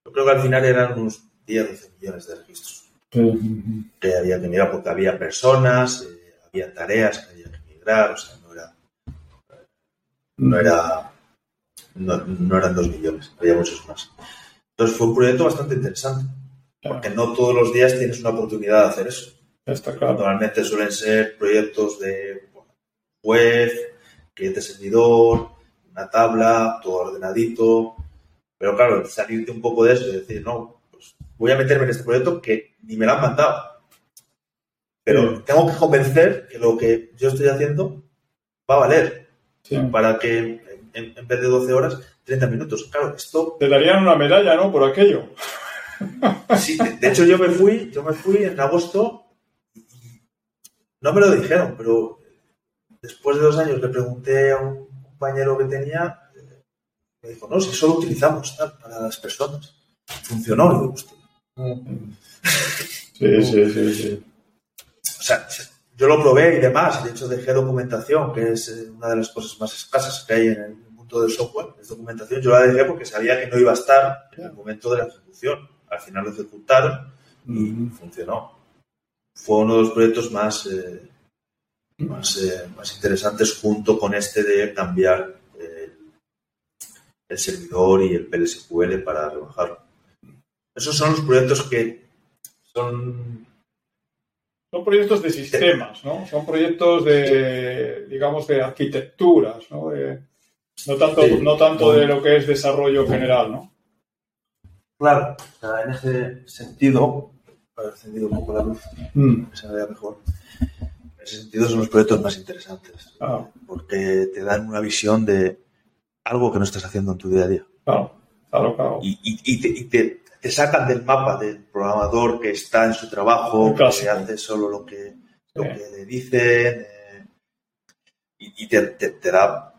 Yo creo que al final eran unos 10, 12 millones de registros que había que mirar, porque había personas, eh, había tareas que había que migrar, o sea, no era no era no, no, eran dos millones, había muchos más. Entonces fue un proyecto bastante interesante, porque no todos los días tienes una oportunidad de hacer eso. Está claro. Normalmente suelen ser proyectos de web, cliente servidor, una tabla, todo ordenadito. Pero claro, salirte un poco de eso y decir, no, pues voy a meterme en este proyecto que ni me lo han mandado. Pero sí. tengo que convencer que lo que yo estoy haciendo va a valer sí. para que en, en, vez de 12 horas, 30 minutos. Claro, esto... Te darían una medalla, ¿no? Por aquello. Sí, de, de hecho yo me fui, yo me fui en agosto y no me lo dijeron, pero después de dos años le pregunté a un compañero que tenía, me dijo, no, si solo utilizamos tal para las personas. Funcionó, le gustó. Sí, sí, sí, sí. o sea, yo lo probé y demás, de hecho dejé documentación, que es eh, una de las cosas más escasas que hay en el mundo del software, es documentación, yo la dejé porque sabía que no iba a estar en el momento de la ejecución. Al final lo ejecutaron y funcionó. Fue uno de los proyectos más, eh, más, eh, más interesantes junto con este de cambiar el servidor y el PLSQL para rebajarlo. Esos son los proyectos que son... Son proyectos de sistemas, ¿no? Son proyectos de, digamos, de arquitecturas, ¿no? No tanto, no tanto de lo que es desarrollo general, ¿no? Claro, en ese sentido, he encendido un poco la luz, mm. que se vea mejor. En ese sentido son los proyectos más interesantes, ah. porque te dan una visión de algo que no estás haciendo en tu día a día. Claro, claro, claro. Y, te, te, sacan del mapa del programador que está en su trabajo, que hace solo lo que, lo que le dicen, eh, y, te, te, da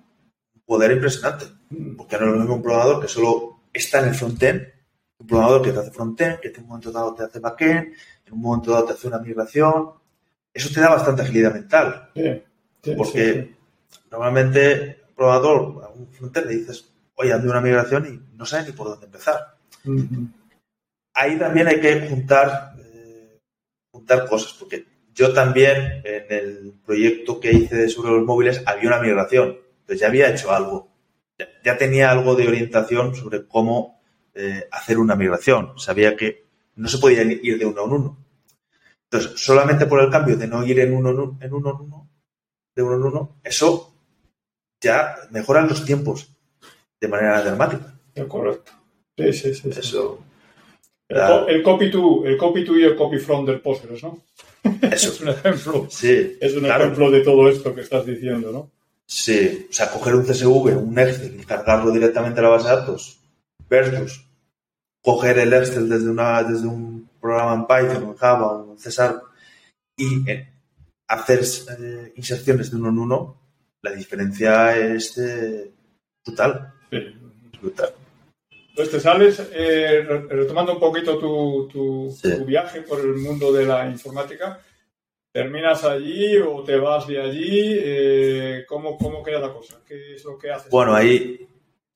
poder impresionante. Porque no es lo mismo un programador que solo está en el frontend, un programador que te hace frontend, que en un momento dado te hace backend, en un momento dado te hace una migración. Eso te da bastante agilidad mental. porque normalmente probador, a un frontend, le dices, oye, hazme una migración y no sabes ni por dónde empezar. Ahí también hay que juntar, eh, juntar cosas, porque yo también en el proyecto que hice sobre los móviles había una migración, entonces ya había hecho algo, ya, tenía algo de orientación sobre cómo eh, hacer una migración, sabía que no se podía ir de uno en uno. Entonces, solamente por el cambio de no ir en uno en uno, en uno, de uno en uno, eso ya mejoran los tiempos de manera dramática. Correcto. Sí, sí, sí. Eso. El, copy to, el copy to y el copy from del Postgres, ¿no? Eso. es un ejemplo. Sí. Es un ejemplo de todo esto que estás diciendo, ¿no? Sí. O sea, coger un CSV, un Excel y cargarlo directamente a la base de datos versus coger el Excel desde, una, desde un programa en Python, en Java o en César y eh, hacer eh, inserciones de uno en uno la diferencia es eh, brutal. brutal. Pues te sales, eh, retomando un poquito tu, viaje por el mundo de la informática, ¿terminas allí o te vas de allí? Eh, ¿cómo, ¿Cómo queda la cosa? ¿Qué es lo que haces? Bueno, ahí,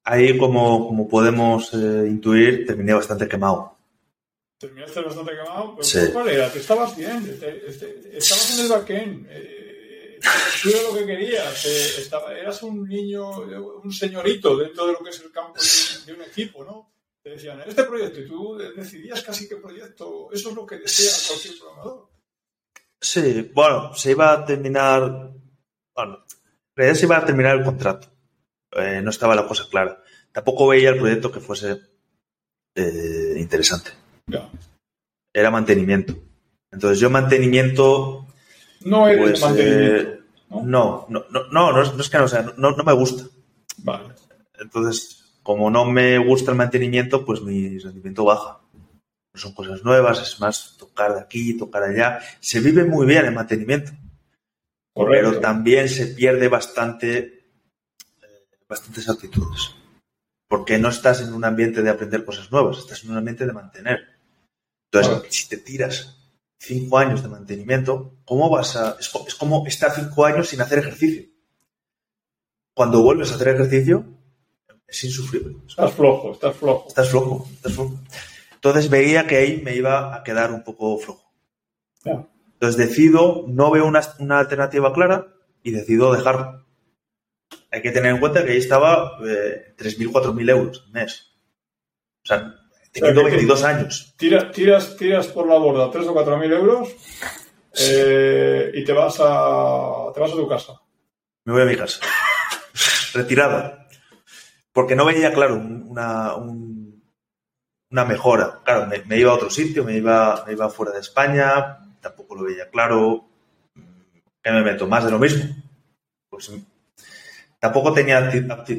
ahí como, como podemos intuir, terminé bastante quemado. ¿Terminaste bastante quemado? ¿Pero ¿Cuál era? ¿Te estabas bien? ¿Estabas en el backend? tú eras lo que querías. Eh, eras un niño, un señorito dentro de lo que es el campo de, un equipo, ¿no? Te decían, este proyecto, y tú decidías casi qué proyecto. Eso es lo que desea cualquier programador. Sí, bueno, se iba a terminar. Bueno, en realidad se iba a terminar el contrato. Eh, no estaba la cosa clara. Tampoco veía el proyecto que fuese eh, interesante. Era mantenimiento. Entonces, yo mantenimiento no eres pues, mantenimiento. Eh, ¿no? No, no, no, es que no sea, no, me gusta. Vale. Entonces, como no me gusta el mantenimiento, pues mi rendimiento baja. Son cosas nuevas, es más tocar de aquí, tocar allá. Se vive muy bien el mantenimiento. Pero también se pierde bastante, eh, bastantes actitudes. Porque no estás en un ambiente de aprender cosas nuevas, estás en un ambiente de mantener. Entonces, si te tiras cinco años de mantenimiento, ¿cómo vas a...? Es, como estar cinco años sin hacer ejercicio. Cuando vuelves a hacer ejercicio, es insufrible. Estás flojo, estás flojo. Estás flojo, estás flojo. Entonces veía que ahí me iba a quedar un poco flojo. Entonces decido, no veo una, alternativa clara y decido dejarlo. Hay que tener en cuenta que ahí estaba eh, 3.000, 4.000 euros al mes. O sea, teniendo 22 años. tiras, tiras por la borda 3 o 4 mil euros eh, y te vas, a, te vas a tu casa. Me voy a mi casa. Retirada. Porque no veía, claro, una, una mejora. Claro, me, iba a otro sitio, me iba, me iba fuera de España, tampoco lo veía claro. ¿Qué me meto? Más de lo mismo. Pues Tampoco tenía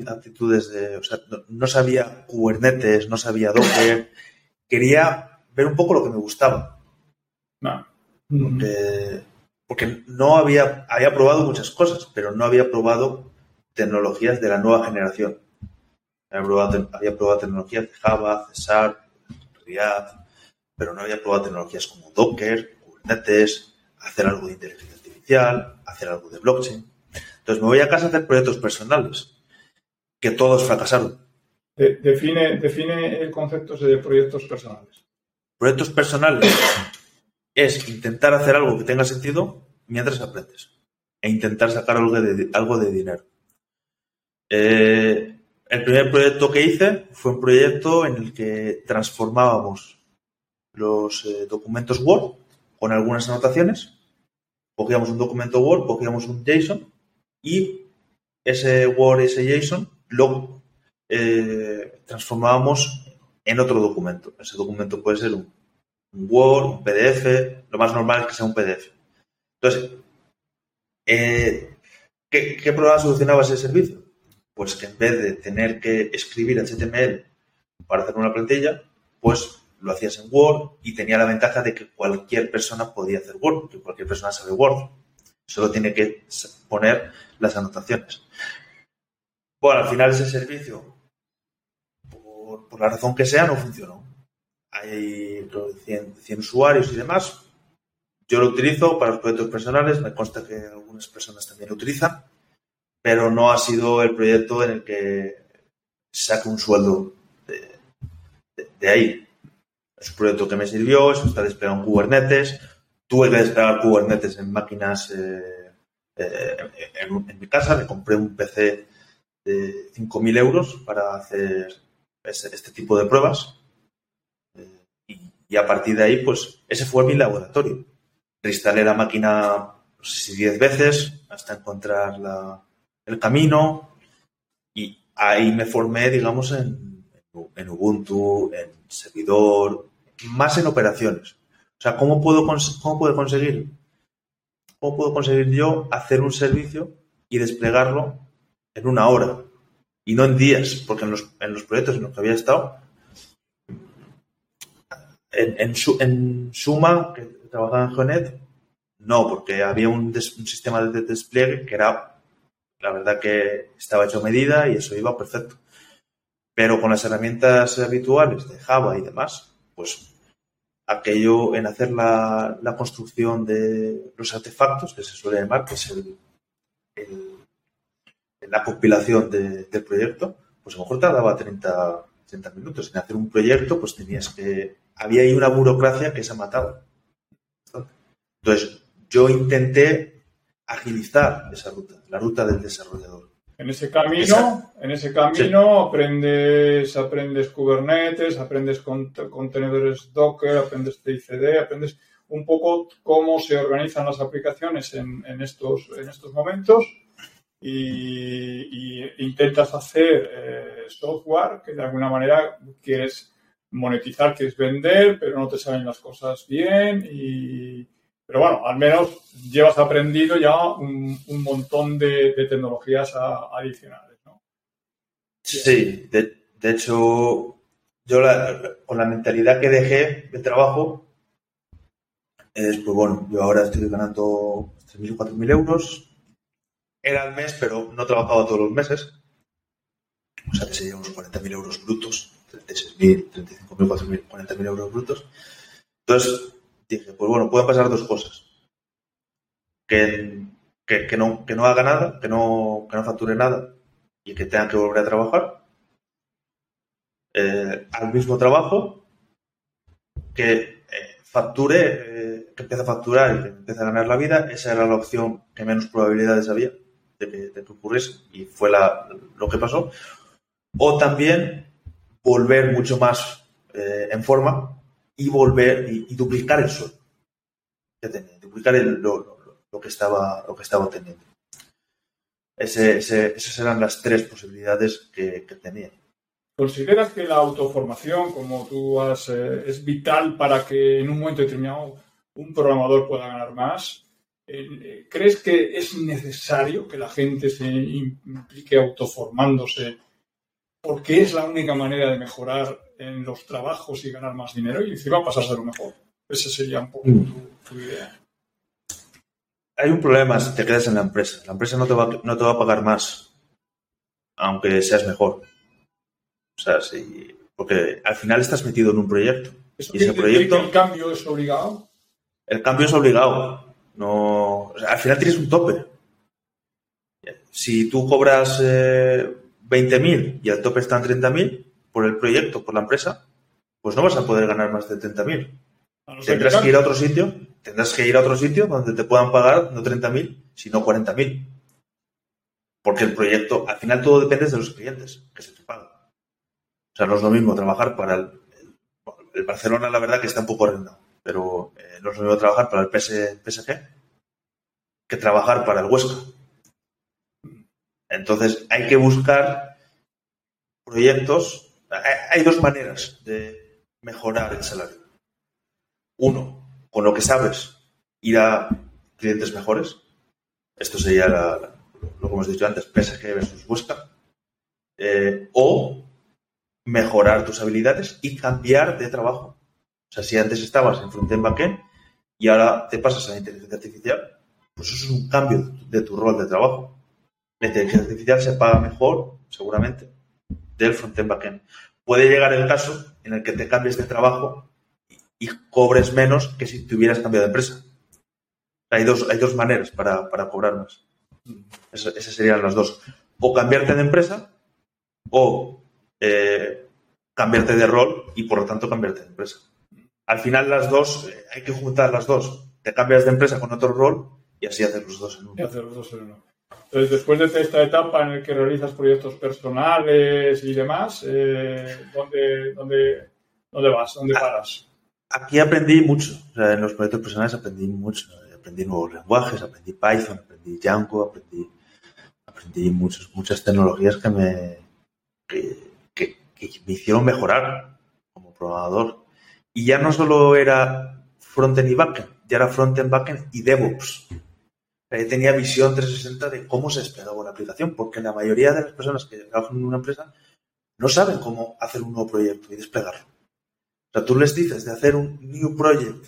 aptitudes de, o sea, no, sabía Kubernetes, no sabía Docker. Quería ver un poco lo que me gustaba. No. Porque, no había, había probado muchas cosas, pero no había probado tecnologías de la nueva generación. Había probado, había probado tecnologías de Java, Cesar, Pero no había probado tecnologías como Docker, Kubernetes, hacer algo de inteligencia artificial, hacer algo de blockchain. Entonces me voy a casa a hacer proyectos personales, que todos fracasaron. define, define el concepto de proyectos personales. Proyectos personales es intentar hacer algo que tenga sentido mientras aprendes e intentar sacar algo de, algo de dinero. Eh, el primer proyecto que hice fue un proyecto en el que transformábamos los eh, documentos Word con algunas anotaciones. Cogíamos un documento Word, cogíamos un JSON y ese Word, ese JSON, lo eh, transformábamos en otro documento. Ese documento puede ser un, Word, un PDF, lo más normal es que sea un PDF. Entonces, eh, ¿qué, ¿qué, problema solucionaba ese servicio? Pues que en vez de tener que escribir HTML para hacer una plantilla, pues lo hacías en Word y tenía la ventaja de que cualquier persona podía hacer Word, que cualquier persona sabe Word. Solo tiene que poner las anotaciones. Bueno, al final ese servicio, por, la razón que sea, no funcionó. Hay 100, usuarios y demás. Yo lo utilizo para los proyectos personales, me consta que algunas personas también lo utilizan, pero no ha sido el proyecto en el que saque un sueldo de ahí. Es un proyecto que me sirvió, eso está desplegado en Kubernetes. Tuve que desplegar Kubernetes en máquinas eh, eh, en, mi casa. Me compré un PC de 5.000 euros para hacer este, tipo de pruebas. Eh, y, a partir de ahí, pues ese fue mi laboratorio. Reinstalé la máquina, no sé si 10 veces, hasta encontrar el camino. Y ahí me formé, digamos, en, en Ubuntu, en servidor, más en operaciones. O sea, ¿cómo puedo, cómo puedo conseguir? ¿Cómo puedo conseguir yo hacer un servicio y desplegarlo en una hora y no en días? Porque en los, en los proyectos en los que había estado, en, en, en Suma, que trabajaba en Geonet, no, porque había un, un, sistema de despliegue que era, la verdad que estaba hecho medida y eso iba perfecto. Pero con las herramientas habituales de Java y demás, pues aquello en hacer la, construcción de los artefactos, que se suele llamar, que es el, la compilación del proyecto, pues a lo mejor tardaba 30, 30 minutos. En hacer un proyecto, pues tenías que... Había ahí una burocracia que se ha matado. Entonces, yo intenté agilizar esa ruta, la ruta del desarrollador. En ese camino, en ese camino aprendes, aprendes Kubernetes, aprendes contenedores Docker, aprendes TICD, aprendes un poco cómo se organizan las aplicaciones en, estos, en estos momentos y, intentas hacer eh, software que de alguna manera quieres monetizar, quieres vender, pero no te salen las cosas bien y, pero bueno, al menos llevas aprendido ya un, montón de, tecnologías adicionales, ¿no? Sí, de, hecho, yo con la mentalidad que dejé de trabajo, es, pues bueno, yo ahora estoy ganando 3.000 o 4.000 euros. Era al mes, pero no trabajaba todos los meses. O sea que serían unos 40.000 euros brutos, 36.000, 35.000, 4.000, 40.000 euros brutos. Entonces, dije, pues bueno, pueden pasar dos cosas. Que, que, no, que no haga nada, que no, que no facture nada y que tenga que volver a trabajar eh, al mismo trabajo, que eh, facture, eh, que empiece a facturar y que empiece a ganar la vida. Esa era la opción que menos probabilidades había de que, de ocurriese y fue la, lo que pasó. O también volver mucho más en forma y volver y, duplicar el sueldo que tenía, duplicar lo, que estaba, lo que estaba teniendo. esas eran las tres posibilidades que, tenía. ¿Consideras que la autoformación, como tú has, eh, es vital para que en un momento determinado un programador pueda ganar más? Eh, ¿Crees que es necesario que la gente se implique autoformándose porque es la única manera de mejorar en los trabajos y ganar más dinero y encima pasar a lo mejor. Esa sería un poco tu, idea. Hay un problema si te quedas en la empresa. La empresa no te va, no te va a pagar más, aunque seas mejor. O sea, sí, porque al final estás metido en un proyecto. y ese proyecto, ¿El cambio es obligado? El cambio es obligado. No, al final tienes un tope. Si tú cobras eh, 20.000 y el tope está en 30.000 por el proyecto, por la empresa, pues no vas a poder ganar más de 30.000. A no ser Tendrás que ir a otro sitio, tendrás que ir a otro sitio donde te puedan pagar no 30.000, sino 40.000. Porque el proyecto, al final todo depende de los clientes que se te pagan. O sea, no es lo mismo trabajar para el, el, el Barcelona, la verdad que está un poco arrendado, pero eh, no es lo mismo trabajar para el PS, PSG que trabajar para el Huesca. Entonces hay que buscar proyectos. Hay, dos maneras de mejorar el salario. Uno, con lo que sabes, ir a clientes mejores. Esto sería la- lo que hemos dicho antes, PSG versus Huesca. Eh, o mejorar tus habilidades y cambiar de trabajo. O sea, si antes estabas en frontend backend y ahora te pasas a la inteligencia artificial, pues eso es un cambio de tu rol de trabajo. La inteligencia artificial se paga mejor, seguramente, del frontend backend. Puede llegar el caso en el que te cambies de trabajo y, y cobres menos que si te hubieras cambiado de empresa. Hay dos, hay dos maneras para, para cobrar más. Esas serían las dos. O cambiarte de empresa o eh, cambiarte de rol y por lo tanto cambiarte de empresa. Al final las dos, eh, hay que juntar las dos. Te cambias de empresa con otro rol y así haces los dos en Y uno. hacer los dos en uno. Entonces, después de esta etapa en la que realizas proyectos personales y demás, eh, ¿dónde, dónde, ¿dónde vas? ¿Dónde paras? Aquí aprendí mucho. O sea, en los proyectos personales aprendí mucho. Aprendí nuevos lenguajes, aprendí Python, aprendí Django, aprendí, aprendí muchos, muchas tecnologías que me, que, que- que me hicieron mejorar como programador. Y ya no solo era frontend y backend, ya era frontend, backend y DevOps. Tenía visión 360 de cómo se desplegaba una aplicación, porque la mayoría de las personas que trabajan en una empresa no saben cómo hacer un nuevo proyecto y desplegarlo. O sea, tú les dices de hacer un new project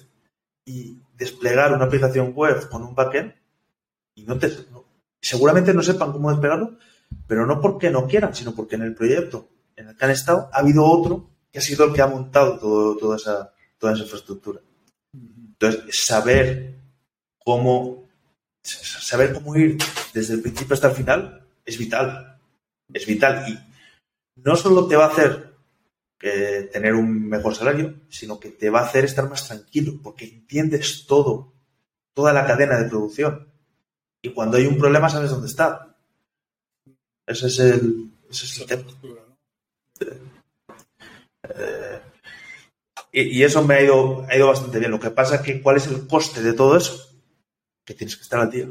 y desplegar una aplicación web con un backend y no te, no- seguramente no sepan cómo desplegarlo, pero no porque no quieran, sino porque en el proyecto en el que han estado ha habido otro que ha sido el que ha montado todo- toda, esa, toda esa infraestructura. Entonces, saber cómo saber cómo ir desde el principio hasta el final es vital. Es vital. Y no solo te va a hacer eh, tener un mejor salario, sino que te va a hacer estar más tranquilo, porque entiendes todo, toda la cadena de producción. Y cuando hay un problema sabes dónde está. Ese es el, ese es el tema. Y, y eso me ha ido, ha ido bastante bien. Lo que pasa es que, ¿cuál es el coste de todo eso? Que tienes que estar al día.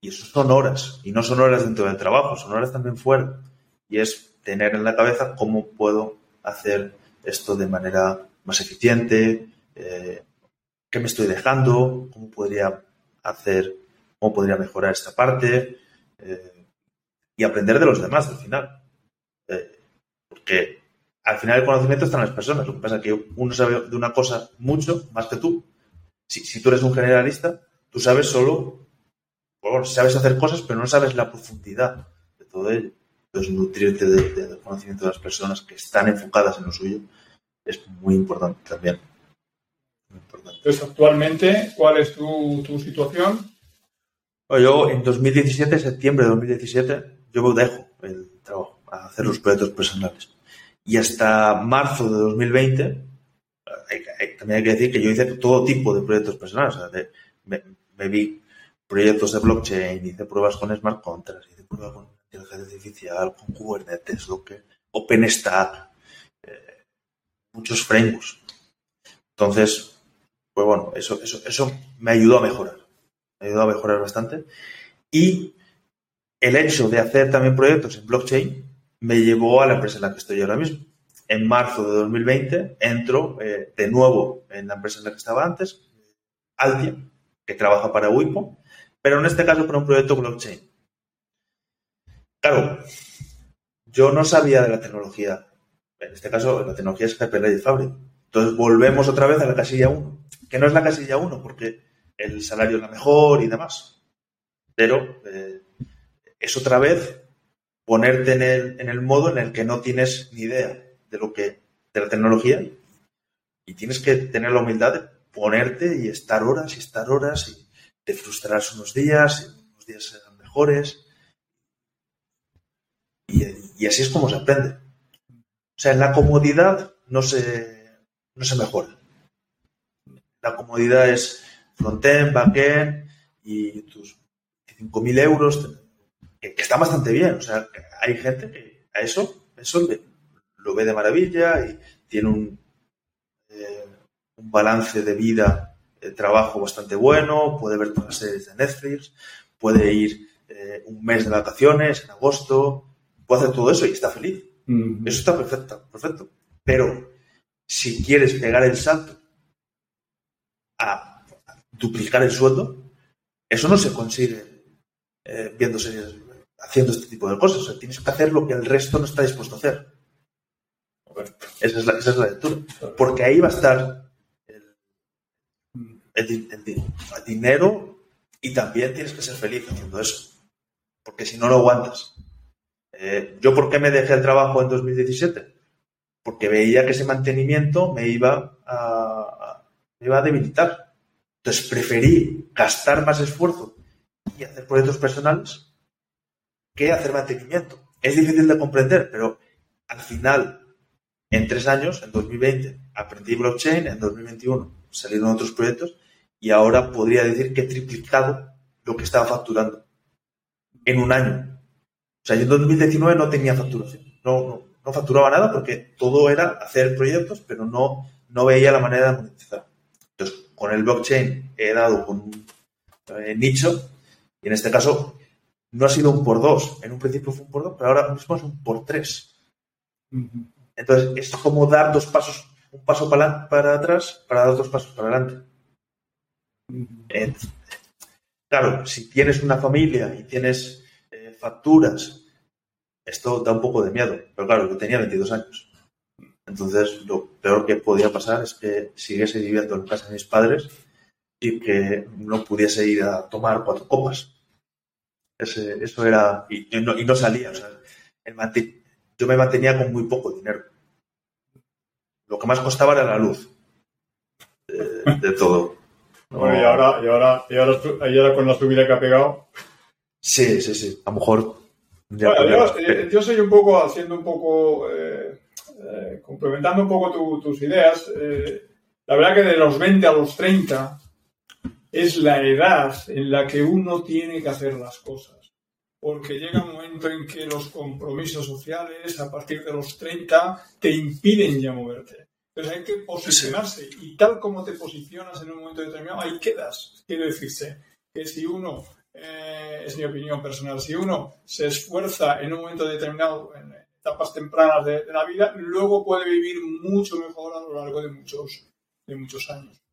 Y eso son horas. Y no son horas dentro del trabajo, son horas también fuera. Y es tener en la cabeza cómo puedo hacer esto de manera más eficiente, eh, qué me estoy dejando, cómo podría hacer, cómo podría mejorar esta parte eh, y aprender de los demás al final. Eh, porque al final el conocimiento está las personas. Lo que pasa es que uno sabe de una cosa mucho más que tú. Si, si tú eres un generalista, tú sabes solo, bueno, sabes hacer cosas, pero no sabes la profundidad de todo ello. Entonces, nutrirte de- de- del conocimiento de las personas que están enfocadas en lo suyo es muy importante también. Muy importante. Entonces, actualmente, ¿cuál es tu, tu situación? Bueno, Yo en 2017, septiembre de 2017, yo dejo el trabajo a hacer los proyectos personales. Y hasta marzo de 2020, hay- hay- también hay que decir que yo hice todo tipo de proyectos personales. O sea, de- me, me vi proyectos de blockchain, hice pruebas con smart contracts, hice pruebas con inteligencia artificial, con Kubernetes, que, OpenStack, eh, muchos frameworks. Entonces, pues bueno, eso, eso, eso me ayudó a mejorar. Me ayudó a mejorar bastante. Y el hecho de hacer también proyectos en blockchain me llevó a la empresa en la que estoy ahora mismo. En marzo de 2020 entro eh, de nuevo en la empresa en la que estaba antes, Altia, que trabaja para Wipo, pero en este caso para un proyecto blockchain. Claro, yo no sabía de la tecnología. En este caso, la tecnología es Hyperledger Fabric. Entonces volvemos otra vez a la casilla 1, que no es la casilla 1 porque el salario es la mejor y demás. Pero eh, es otra vez ponerte en el, en el modo en el que no tienes ni idea de lo que de la tecnología y tienes que tener la humildad de ponerte y estar horas y estar horas te frustrarás unos días, unos días serán mejores. Y, así es como se aprende. O sea, en la comodidad no se, no se mejora. La comodidad es frontend, backend y tus 5.000 euros, que, está bastante bien. O sea, hay gente que a eso, eso lo ve de maravilla y tiene un, eh, un balance de vida, de trabajo bastante bueno, puede ver todas las series de Netflix, puede ir eh, un mes de vacaciones en agosto, puede hacer todo eso y está feliz. Eso está perfecto, perfecto. Pero si quieres pegar el salto a duplicar el sueldo, eso no se consigue eh, viendo series, haciendo este tipo de cosas. O sea, tienes que hacer lo que el resto no está dispuesto a hacer. Esa es la, esa es la lectura. Porque ahí va a estar el, dinero y también tienes que ser feliz haciendo eso. Porque si no lo aguantas. Eh, ¿Yo por qué me dejé el trabajo en 2017? Porque veía que ese mantenimiento me iba a, me iba a debilitar. Entonces preferí gastar más esfuerzo y hacer proyectos personales que hacer mantenimiento. Es difícil de comprender, pero al final en tres años, en 2020, aprendí blockchain, en 2021 salieron otros proyectos y ahora podría decir que he triplicado lo que estaba facturando en un año. O sea, yo en 2019 no tenía facturación, no, no, facturaba nada porque todo era hacer proyectos, pero no, no veía la manera de monetizar. Entonces, con el blockchain he dado con un eh, nicho y en este caso no ha sido un por dos. En un principio fue un por dos, pero ahora mismo es un por tres. Entonces, es como dar dos pasos, un paso para, para atrás para dar dos pasos para adelante. Claro, si tienes una familia y tienes eh, facturas, esto da un poco de miedo. Pero claro, yo tenía 22 años. Entonces, lo peor que podía pasar es que siguiese viviendo en casa de mis padres y que no pudiese ir a tomar cuatro copas. eso era. Y, no, salía. O sea, yo me mantenía con muy poco dinero. Lo que más costaba era la luz de, todo. Bueno, y ahora, y ahora, y ahora, con la subida que ha pegado. Sí, sí, sí. A lo mejor. Eh, yo, soy un poco, haciendo un poco, eh, eh, complementando un poco tus ideas. la verdad que de los 20 a los 30 es la edad en la que uno tiene que hacer las cosas porque llega un momento en que los compromisos sociales a partir de los 30 te impiden ya moverte. Entonces hay que posicionarse y tal como te posicionas en un momento determinado, ahí quedas. Quiero decirse que si uno, eh, es mi opinión personal, si uno se esfuerza en un momento determinado, en etapas tempranas de, de la vida, luego puede vivir mucho mejor a lo largo de muchos, de muchos años.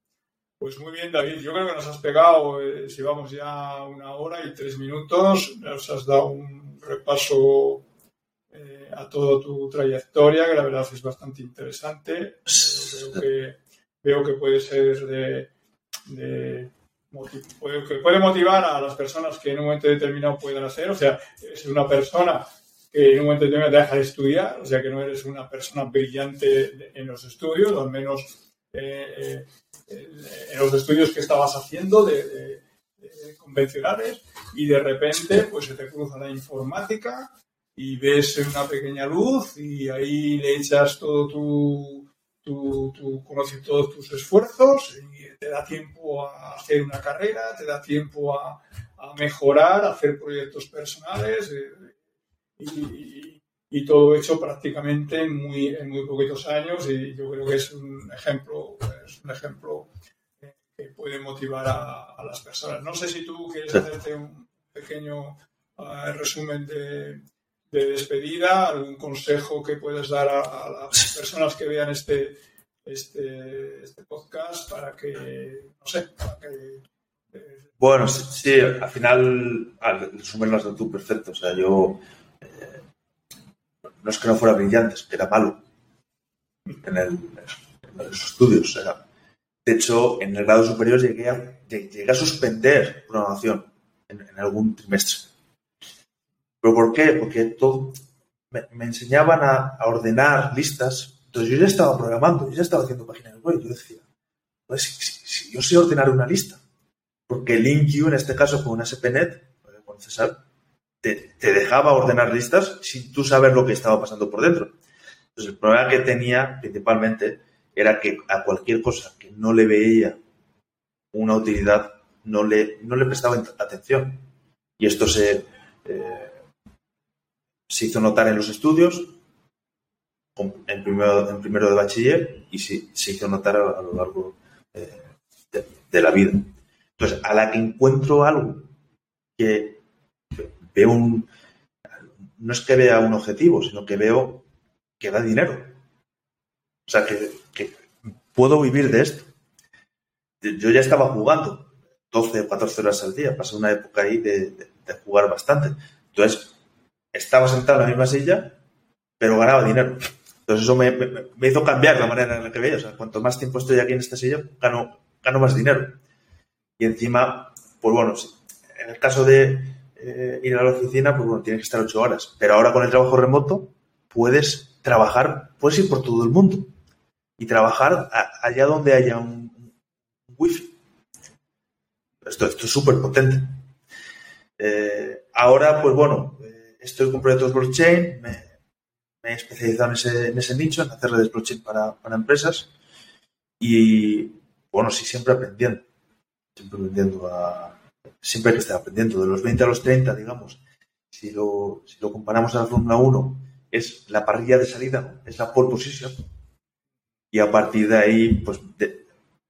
Pues muy bien, David. Yo creo que nos has pegado, eh, si vamos ya una hora y tres minutos, nos has dado un repaso eh, a toda tu trayectoria, que la verdad es bastante interesante. veo, que, puede ser de, que puede motivar a las personas que en un momento determinado puedan hacer. O sea, es una persona que en un momento determinado deja de estudiar, o sea que no eres una persona brillante en los estudios, o al menos eh, en los estudios que estabas haciendo de, convencionales y de repente pues se te cruza la informática y ves una pequeña luz y ahí le echas todo tu, tu, tu todos tus esfuerzos y te da tiempo a hacer una carrera, te da tiempo a, mejorar, a hacer proyectos personales eh, y, y, todo hecho prácticamente en muy, en muy poquitos años y yo creo que es un ejemplo, es un ejemplo que puede motivar a, las personas. No sé si tú quieres hacerte un pequeño ah, resumen de, despedida, algún consejo que puedes dar a, las personas que vean este, este, este, podcast para que, no sé, para que... Eh, bueno, sí, al final, al resumen dado tú perfecto. O sea, yo eh, no es que no fuera brillante, es que era malo en, el, en los estudios. Era, de hecho, en el grado superior llegué a, llegué a suspender programación en, algún trimestre. ¿Pero por qué? Porque todo, me, enseñaban a, ordenar listas. Entonces yo ya estaba programando, yo ya estaba haciendo páginas web. Yo decía, pues si, yo sé ordenar una lista, porque LinkU, en este caso con una SPNet, con César, te, te, dejaba ordenar listas sin tú saber lo que estaba pasando por dentro. Entonces, el problema que tenía principalmente era que a cualquier cosa que no le veía una utilidad, no le, no le prestaba atención. Y esto se, eh, se hizo notar en los estudios, en primero, en primero de bachiller, y se, se hizo notar a, lo largo eh, de, la vida. Entonces, a la que encuentro algo que veo un... No es que vea un objetivo, sino que veo que da dinero. O sea, que, puedo vivir de esto. Yo ya estaba jugando 12 o 14 horas al día, pasé una época ahí de, de jugar bastante. Entonces, estaba sentado en la misma silla, pero ganaba dinero. Entonces eso me, hizo cambiar la manera en la que veía. O sea, cuanto más tiempo estoy aquí en esta silla, gano, gano más dinero. Y encima, pues bueno, en el caso de eh, ir a la oficina, pues bueno, tienes que estar ocho horas. Pero ahora con el trabajo remoto, puedes trabajar, puedes ir por todo el mundo y trabajar allá donde haya un, un wifi. Esto, esto es súper potente. Eh, ahora, pues bueno, estoy con proyectos blockchain, me, me he especializado en ese, en ese, nicho, en hacer redes blockchain para, para, empresas y, bueno, sí, siempre aprendiendo, siempre aprendiendo a, siempre que estar aprendiendo, de los 20 a los 30, digamos, si lo, si lo comparamos a la Fórmula 1, es la parrilla de salida, es la pole position, y a partir de ahí, pues, de,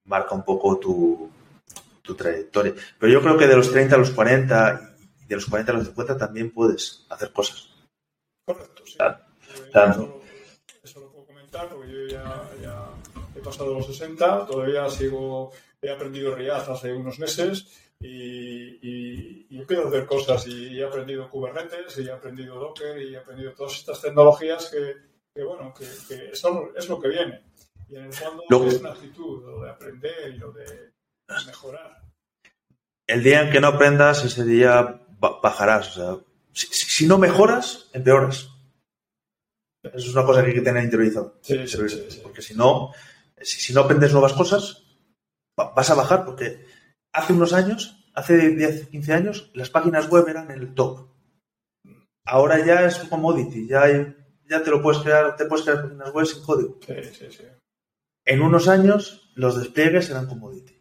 marca un poco tu, tu trayectoria. Pero yo creo que de los 30 a los 40 y de los 40 a los 50 también puedes hacer cosas. Correcto, sí. Claro. Claro. Eso, eso, lo puedo comentar porque yo ya, ya, he pasado los 60, todavía sigo, he aprendido React hace unos meses y, y, y hacer cosas y, he aprendido Kubernetes y he aprendido Docker y he aprendido todas estas tecnologías que, que bueno, que, que son, es lo que viene. Y en el fondo es una actitud, lo de aprender y lo de mejorar. El día en que no aprendas, ese día bajarás. O sea, si, si no mejoras, empeoras. Eso es una cosa que hay que tener interiorizado. Sí, sí, sí, porque si no, si, si, no aprendes nuevas cosas, vas a bajar. Porque hace unos años, hace 10, 15 años, las páginas web eran el top. Ahora ya es un commodity, ya, hay, ya te lo puedes crear, te puedes crear páginas web sin código. En unos años, los despliegues eran commodity.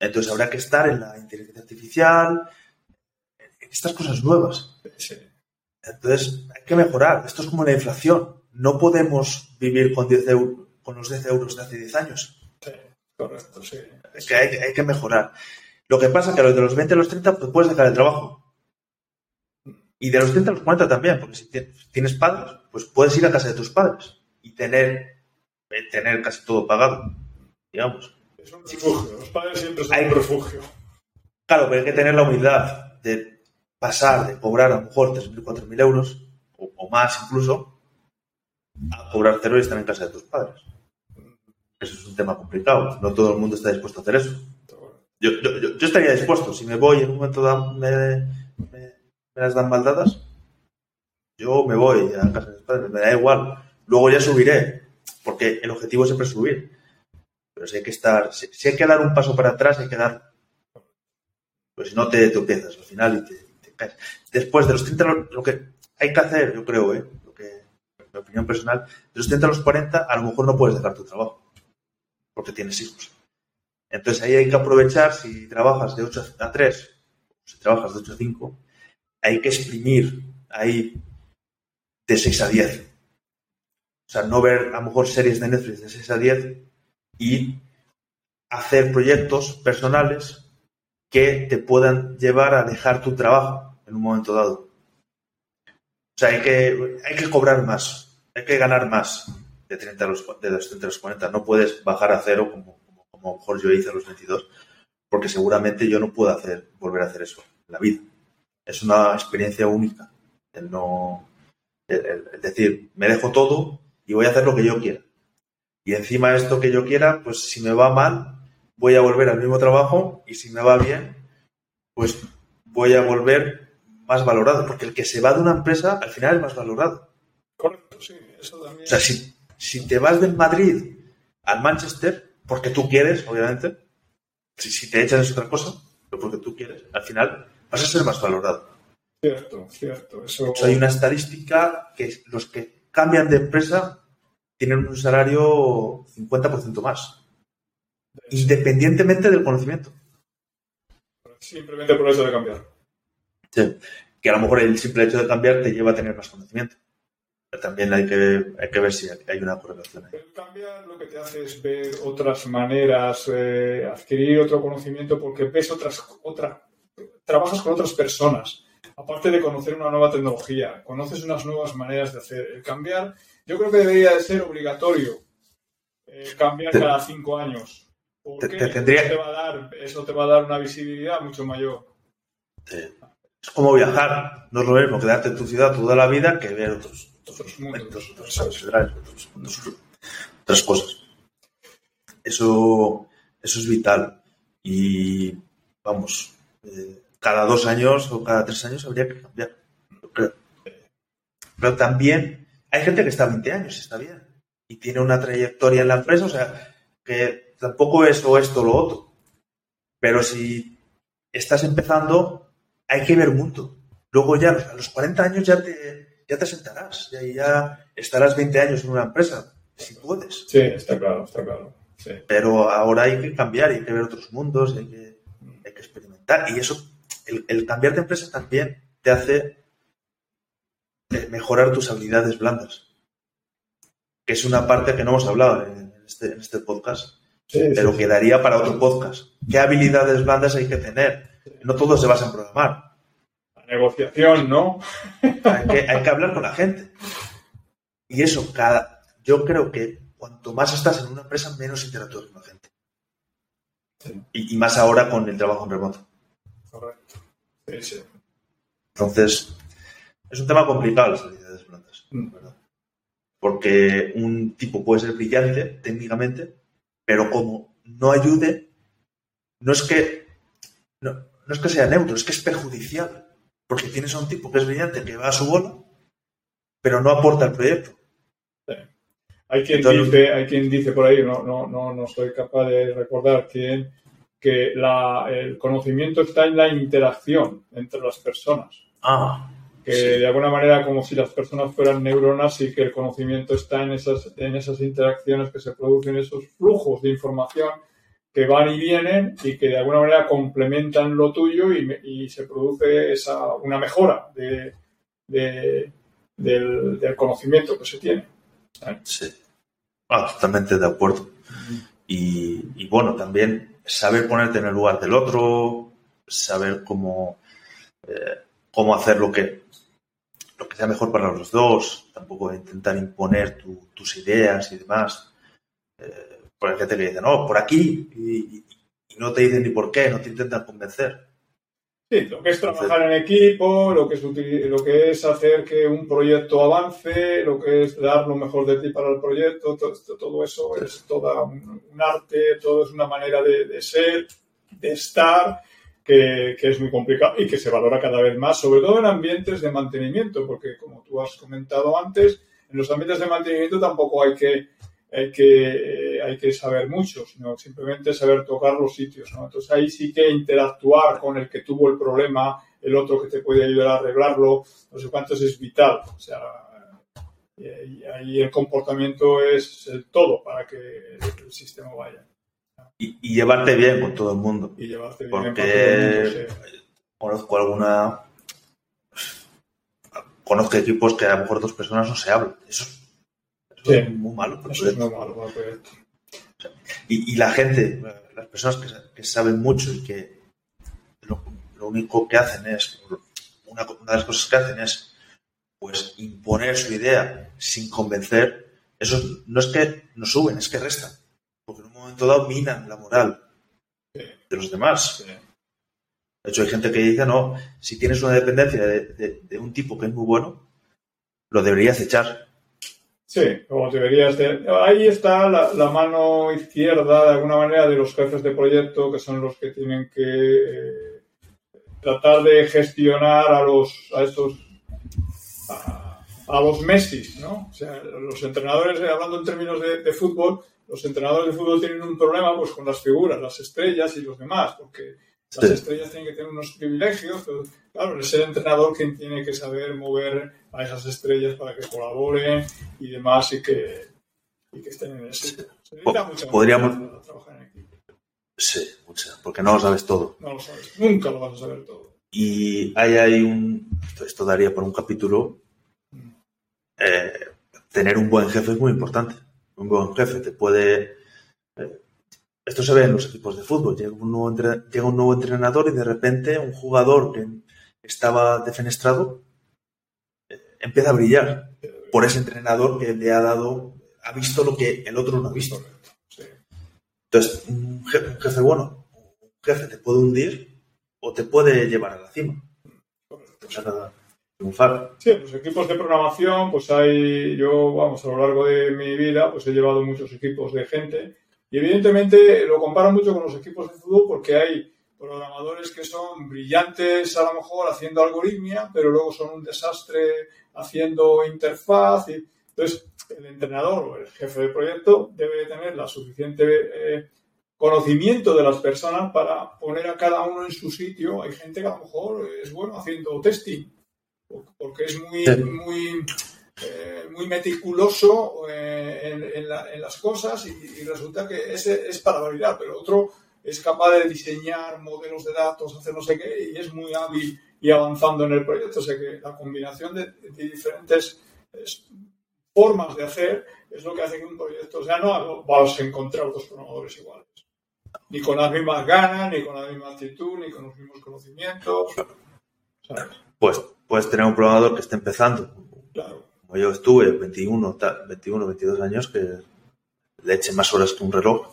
Entonces habrá que estar en la inteligencia artificial, estas cosas nuevas. Entonces hay que mejorar. Esto es como la inflación. No podemos vivir con, 10 euros, con los 10 euros de hace 10 años. Sí, correcto, sí. Es que hay, hay, que mejorar. Lo que pasa es que a los de los 20 a los 30 pues puedes dejar el trabajo. Y de los 30 a los 40 también, porque si tienes padres, pues puedes ir a casa de tus padres y tener, tener casi todo pagado, digamos. Es un refugio. Los padres siempre son hay, un refugio. Claro, pero hay que tener la humildad de pasar de cobrar a lo mejor 3.000, 4.000 euros, o, o, más incluso, a cobrar cero y estar en casa de tus padres. Eso es un tema complicado. No todo el mundo está dispuesto a hacer eso. Yo, yo, yo estaría dispuesto. Si me voy en un momento dado, me, me, me, las dan mal dadas, yo me voy a casa de mis padres. Me da igual. Luego ya subiré, porque el objetivo siempre es subir. Pero si hay que estar, si, si hay que dar un paso para atrás, hay que dar. Pues si no te tropiezas al final y te. Después de los 30, lo, lo, que hay que hacer, yo creo, ¿eh? lo que, mi opinión personal, de los 30 a los 40, a lo mejor no puedes dejar tu trabajo. Porque tienes hijos. Entonces ahí hay que aprovechar, si trabajas de 8 a 3, si trabajas de 8 a 5, hay que exprimir ahí de 6 a 10. O sea, no ver a lo mejor series de Netflix de 6 a 10 y hacer proyectos personales que te puedan llevar a dejar tu trabajo en un momento dado. O sea, hay que, hay que cobrar más, hay que ganar más de, 30 a los, de los 30 a los 40. No puedes bajar a cero como, como, como a lo mejor yo hice a los 22, porque seguramente yo no puedo hacer, volver a hacer eso en la vida. Es una experiencia única. El no, el, decir, me dejo todo y voy a hacer lo que yo quiera. Y encima esto que yo quiera, pues si me va mal, voy a volver al mismo trabajo y si me va bien, pues voy a volver más valorado, porque el que se va de una empresa al final es más valorado. Correcto, sí, eso también. O sea, si, si te vas del Madrid al Manchester, porque tú quieres, obviamente, si, si te echas es otra cosa, porque tú quieres, al final vas a ser más valorado. Cierto, cierto. Eso... Hecho, hay una estadística que los que cambian de empresa tienen un salario 50% más, independientemente del conocimiento. Simplemente por eso de cambiar. Sí. Que a lo mejor el simple hecho de cambiar te lleva a tener más conocimiento. Pero también hay que, hay que ver si hay una correlación ahí. El cambiar lo que te hace es ver otras maneras, eh, adquirir otro conocimiento porque ves otras, otra, trabajas con otras personas. Aparte de conocer una nueva tecnología, conoces unas nuevas maneras de hacer. El cambiar, yo creo que debería de ser obligatorio eh, cambiar cada cinco años. Porque te tendría- eso, te va a dar, eso te va a dar una visibilidad mucho mayor. Sí. Es como viajar. No es lo mismo quedarte en tu ciudad toda la vida que ver otros, Otros mundos. otros, otros otros- otros- otras cosas. Eso, eso es vital. Y vamos, eh, cada dos años o cada tres años habría que cambiar. creo. Pero también hay gente que está 20 años, está bien. Y tiene una trayectoria en la empresa, o sea, que tampoco es o esto o lo otro. Pero si estás empezando, hay que ver mundo. Luego ya a los 40 años ya te, ya te sentarás, y ahí ya estarás 20 años en una empresa, si puedes. Sí, está claro, está claro. Sí. Pero ahora hay que cambiar, y hay que ver otros mundos, y hay que, hay que experimentar. Y eso, el, el cambiar de empresa también te hace eh, mejorar tus habilidades blandas. Que es una parte que no hemos hablado en este, en este podcast, sí, pero sí. quedaría para otro podcast. ¿Qué habilidades blandas hay que tener? No todo se basa en programar. La negociación, ¿no? Hay que, hay que hablar con la gente. Y eso, cada, yo creo que cuanto más estás en una empresa, menos interactúas con la gente. Sí. Y, y más ahora con el trabajo en remoto. Correcto. Sí, sí. Entonces, es un tema complicado las habilidades blandas. Mm. ¿verdad? Porque un tipo puede ser brillante técnicamente, pero como no ayude, no es que no, no es que sea neutro, es que es perjudicial. Porque tienes a un tipo que es brillante, que va a su bola, pero no aporta al proyecto. Hay quien, Entonces- dice, hay quien dice por ahí, no, no, no, no soy capaz de recordar quién, que la, el conocimiento está en la interacción entre las personas. Ah, Que Sí. de alguna manera como si las personas fueran neuronas y que el conocimiento está en esas, en esas interacciones que se producen, esos flujos de información que van y vienen y que de alguna manera complementan lo tuyo y, y se produce esa, una mejora de, de- del, conocimiento que se tiene. sí. Ah, totalmente de acuerdo. Y, y bueno, también saber ponerte en el lugar del otro, saber cómo, eh, cómo hacer lo que, lo que sea mejor para los dos, tampoco intentar imponer tu- tus ideas y demás. Eh, porque hay gente que dice, no, por aquí, y, y- y no te dicen ni por qué, no te intentan convencer. Sí, lo que es trabajar en equipo, lo que es, lo que es hacer que un proyecto avance, lo que es dar lo mejor de ti para el proyecto, todo, todo eso es todo un, un arte, todo es una manera de, de ser, de estar, que, que es muy complicado y que se valora cada vez más, sobre todo en ambientes de mantenimiento, porque como tú has comentado antes, en los ambientes de mantenimiento tampoco hay que, hay que, eh, hay que saber mucho, sino simplemente saber tocar los sitios. ¿no? Entonces ahí sí que interactuar con el que tuvo el problema, el otro que te puede ayudar a arreglarlo, no sé cuántos es vital. O sea, y ahí- el comportamiento es el todo para que el sistema vaya. Y, y llevarte bien con todo el mundo. Y llevarte bien Porque- con todo el mundo, sí. conozco alguna. Conozco equipos que a lo mejor dos personas no se hablan. Eso, eso Sí. es muy malo. el Eso es para el proyecto. Y, y la gente, las personas que, que saben mucho y que lo, lo único que hacen es. Una, una de las cosas que hacen es pues imponer su idea sin convencer. Eso no es que no suben, es que restan. Porque en un momento dado minan la moral de los demás. Sí. De hecho, hay gente que dice, no, si tienes una dependencia de, de- de un tipo que es muy bueno, lo deberías echar. Sí, como deberías de... Ahí está la, mano izquierda, de alguna manera, de los jefes de proyecto, que son los que tienen que eh, tratar de gestionar a los a estos a, a los Messi, ¿no? O sea, los entrenadores, eh, hablando en términos de, de fútbol, los entrenadores de fútbol tienen un problema pues con las figuras, las estrellas y los demás, porque Las estrellas tienen que tener unos privilegios, pero claro, es el entrenador quien tiene que saber mover a esas estrellas para que colaboren y demás y que, y que estén en ese. Se necesita mucha Podríamos- para trabajar en equipo. Sí, mucha, porque no lo sabes todo. No lo sabes, nunca lo vas a saber todo. Y ahí hay un. Esto, esto daría por un capítulo. eh, tener un buen jefe es muy importante. Un buen jefe te puede. Esto se ve en los equipos de fútbol. Llega un, nuevo entre- llega un nuevo entrenador y de repente un jugador que estaba defenestrado eh, empieza a brillar por ese entrenador que le ha dado. Ha visto lo que el otro no ha visto. Entonces, un jefe, un jefe bueno, un jefe te puede hundir o te puede llevar a la cima. Triunfar. Sí, los equipos de programación, pues hay, yo, vamos, a lo largo de mi vida, pues he llevado muchos equipos de gente y evidentemente lo comparo mucho con los equipos de fútbol porque hay programadores que son brillantes a lo mejor haciendo algoritmia, pero luego son un desastre haciendo interfaz y entonces el entrenador o el jefe de proyecto debe tener la suficiente eh, conocimiento de las personas para poner a cada uno en su sitio. Hay gente que a lo mejor es bueno haciendo testing porque es muy, eh, muy meticuloso eh, en, en la- en las cosas y, y resulta que ese es para validar, pero otro es capaz de diseñar modelos de datos, hacer no sé qué, y es muy hábil y avanzando en el proyecto. O sea que la combinación de, de diferentes es, formas de hacer es lo que hace que un proyecto, o sea, no vas a encontrar dos programadores iguales. Ni con las mismas ganas, ni con la misma actitud, ni con los mismos conocimientos. ¿sabes? Pues puedes tener un programador que esté empezando, Claro. Como yo estuve, 21, ta- 21 22 años, que le eche más horas que un reloj.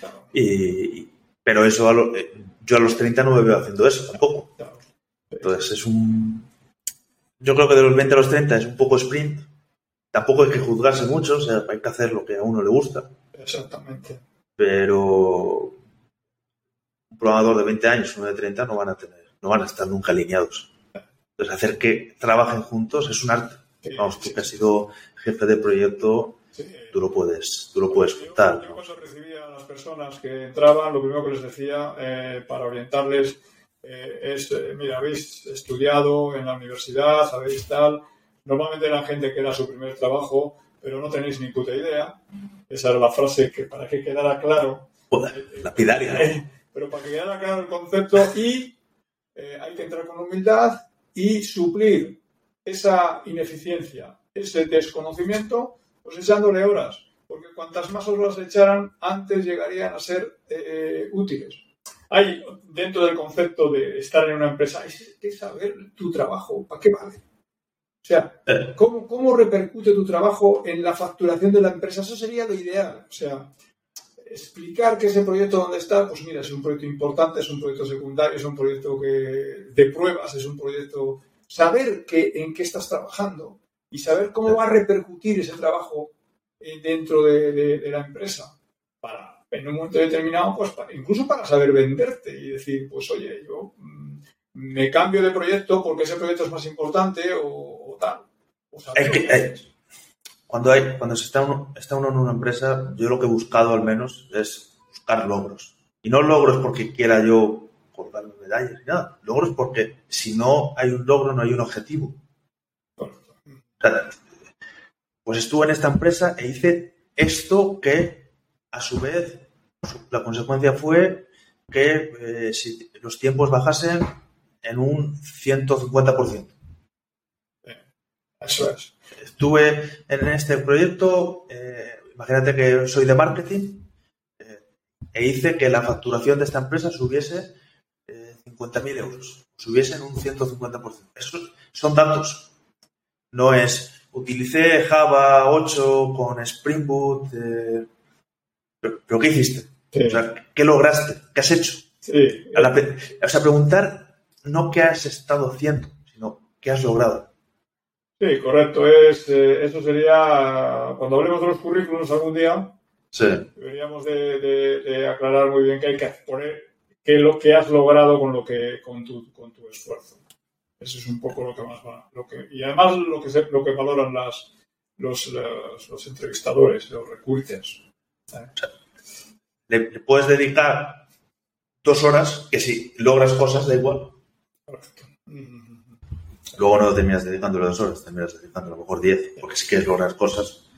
Claro, Y, pero eso, a lo- eh, yo a los 30 no me veo haciendo eso tampoco. Entonces es un... Yo creo que de los 20 a los 30 es un poco sprint. Tampoco hay que juzgarse mucho, o sea, hay que hacer lo que a uno le gusta. Exactamente. Pero un programador de 20 años, uno de 30, no van a tener, no van a estar nunca alineados. Entonces hacer que trabajen juntos es un arte. Vamos, tú que has sido jefe de proyecto, tú lo puedes, tú lo puedes Yo- contar. Yo, ¿no? cuando recibía a las personas que entraban, lo primero que les decía eh, para orientarles eh, es, eh, mira, habéis estudiado en la universidad, habéis tal. Normalmente era gente que era su primer trabajo, pero no tenéis ni puta idea. Esa era la frase que para que quedara claro Joder, lapidaria. ¿no? Eh, pero para que quedara claro el concepto y eh, hay que entrar con humildad y suplir esa ineficiencia, ese desconocimiento, pues echándole horas, porque cuantas más horas le echaran, antes llegarían a ser eh, eh, útiles. Hay dentro del concepto de estar en una empresa, hay que saber tu trabajo, ¿para qué vale? O sea, Eh. ¿cómo, ¿cómo repercute tu trabajo en la facturación de la empresa? Eso sería lo ideal. O sea, explicar que ese proyecto donde está, pues mira, es un proyecto importante, es un proyecto secundario, es un proyecto que, de pruebas, es un proyecto... Saber que, en qué estás trabajando y saber cómo va a repercutir ese trabajo eh, dentro de, de- de la empresa. Para, en un momento determinado, pues para- incluso para saber venderte y decir, pues oye, yo mm, me cambio de proyecto porque ese proyecto es más importante o, o tal. O Es que, eh. Cuando hay, cuando se está uno, está uno en una empresa, yo lo que he buscado al menos es buscar logros. Y no logros porque quiera yo colgarme medallas ni nada. Logros porque si no hay un logro, no hay un objetivo. Pues estuve en esta empresa e hice esto que, a su vez, la consecuencia fue que eh, si los tiempos bajasen en un 150%. Eso es. Estuve en este proyecto, eh, imagínate que soy de marketing, eh, e hice que la facturación de esta empresa subiese eh, 50.000 euros, subiese en un 150%. Esos son datos. No es, utilicé Java 8 con Spring Boot, eh, pero, pero ¿qué hiciste? Sí, O sea, ¿qué lograste? ¿Qué has hecho? sí, A la o sea, preguntar no qué has estado haciendo, sino qué has logrado. Sí, correcto. Es, eh, eso sería, cuando hablemos de los currículums algún día, Sí. deberíamos de, de- de aclarar muy bien qué hay que poner, qué es lo que has logrado con, lo que, con, tu, con tu esfuerzo. Eso es un poco lo que más va. Lo que, y además lo que, se- lo que valoran las, los, los, los entrevistadores, los recruiters. le, le puedes dedicar dos horas que si logras cosas da igual. Correcto. Luego no terminas dedicándole dos horas, terminas dedicando a lo mejor diez, porque si quieres lograr cosas.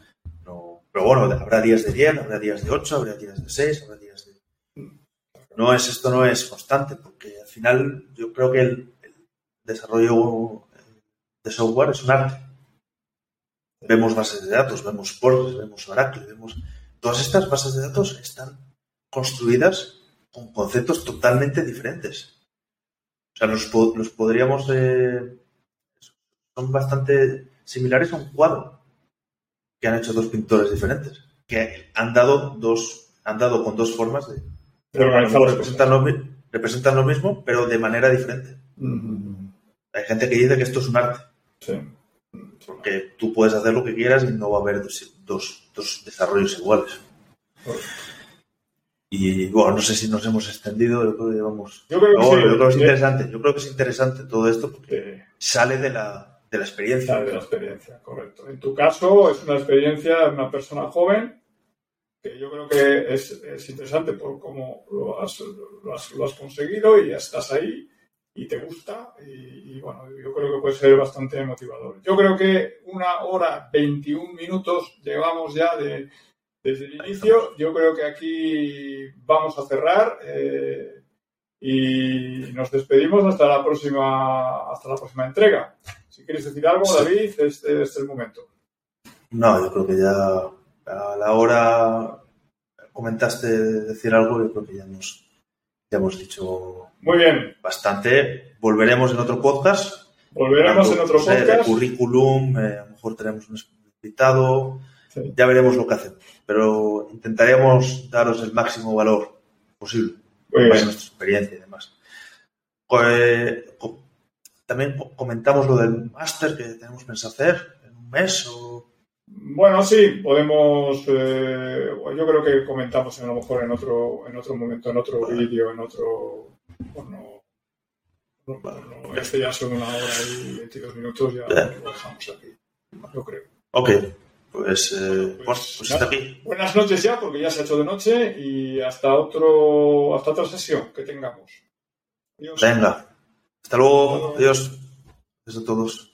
No. Pero bueno, habrá días de diez, habrá días de ocho, habrá días de seis, habrá días de. No es, esto no es constante, porque al final yo creo que el, desarrollo de software es un arte. Vemos bases de datos, vemos Postgres, vemos Oracle, vemos. Todas estas bases de datos están construidas con conceptos totalmente diferentes. O sea, los, los podríamos. eh, son bastante similares a un cuadro que han hecho dos pintores diferentes, que han dado dos, han dado con dos formas de, A lo mejor representan lo, mi- representan lo mismo, pero de manera diferente. Hay gente que dice que esto es un arte, Sí. porque tú puedes hacer lo que quieras y no va a haber dos, dos- dos desarrollos iguales. Correcto. Y bueno, no sé si nos hemos extendido, yo creo que llevamos. Yo creo que No, sí. yo creo que es interesante. Yo creo que es interesante todo esto porque sale de la, de la experiencia. Sale de la experiencia, correcto. En tu caso, es una experiencia de una persona joven que yo creo que es, es interesante por cómo lo has, lo, has, lo has conseguido y ya estás ahí y te gusta. Y, y, bueno, yo creo que puede ser bastante motivador. Yo creo que una hora 21 minutos llevamos ya de, desde el inicio. Yo creo que aquí vamos a cerrar. eh, y nos despedimos hasta la próxima hasta la próxima entrega. Si quieres decir algo. David, este, este es el momento. No, yo creo que ya a la hora comentaste decir algo, yo creo que ya hemos, ya hemos dicho Muy bien, bastante. Volveremos en otro podcast. volveremos en otro No sé, de podcast. currículum, eh, a lo mejor tenemos un invitado, Sí. ya veremos lo que hacemos. Pero intentaremos daros el máximo valor posible, Muy bien. nuestra experiencia y demás. Eh, también co- comentamos lo del máster que tenemos pensado hacer en un mes o Bueno, sí, podemos. eh, yo creo que comentamos a lo mejor en otro, en otro momento, en otro Vale. vídeo, en otro. Bueno, no, no, este ya son una hora y 22 minutos, ya lo dejamos aquí. Yo creo. Ok, pues, eh, Pues, pues, pues hasta aquí. Buenas noches ya, porque ya se ha hecho de noche y hasta otro, hasta otra sesión que tengamos. Adiós. Venga, hasta luego, adiós. Adiós a todos.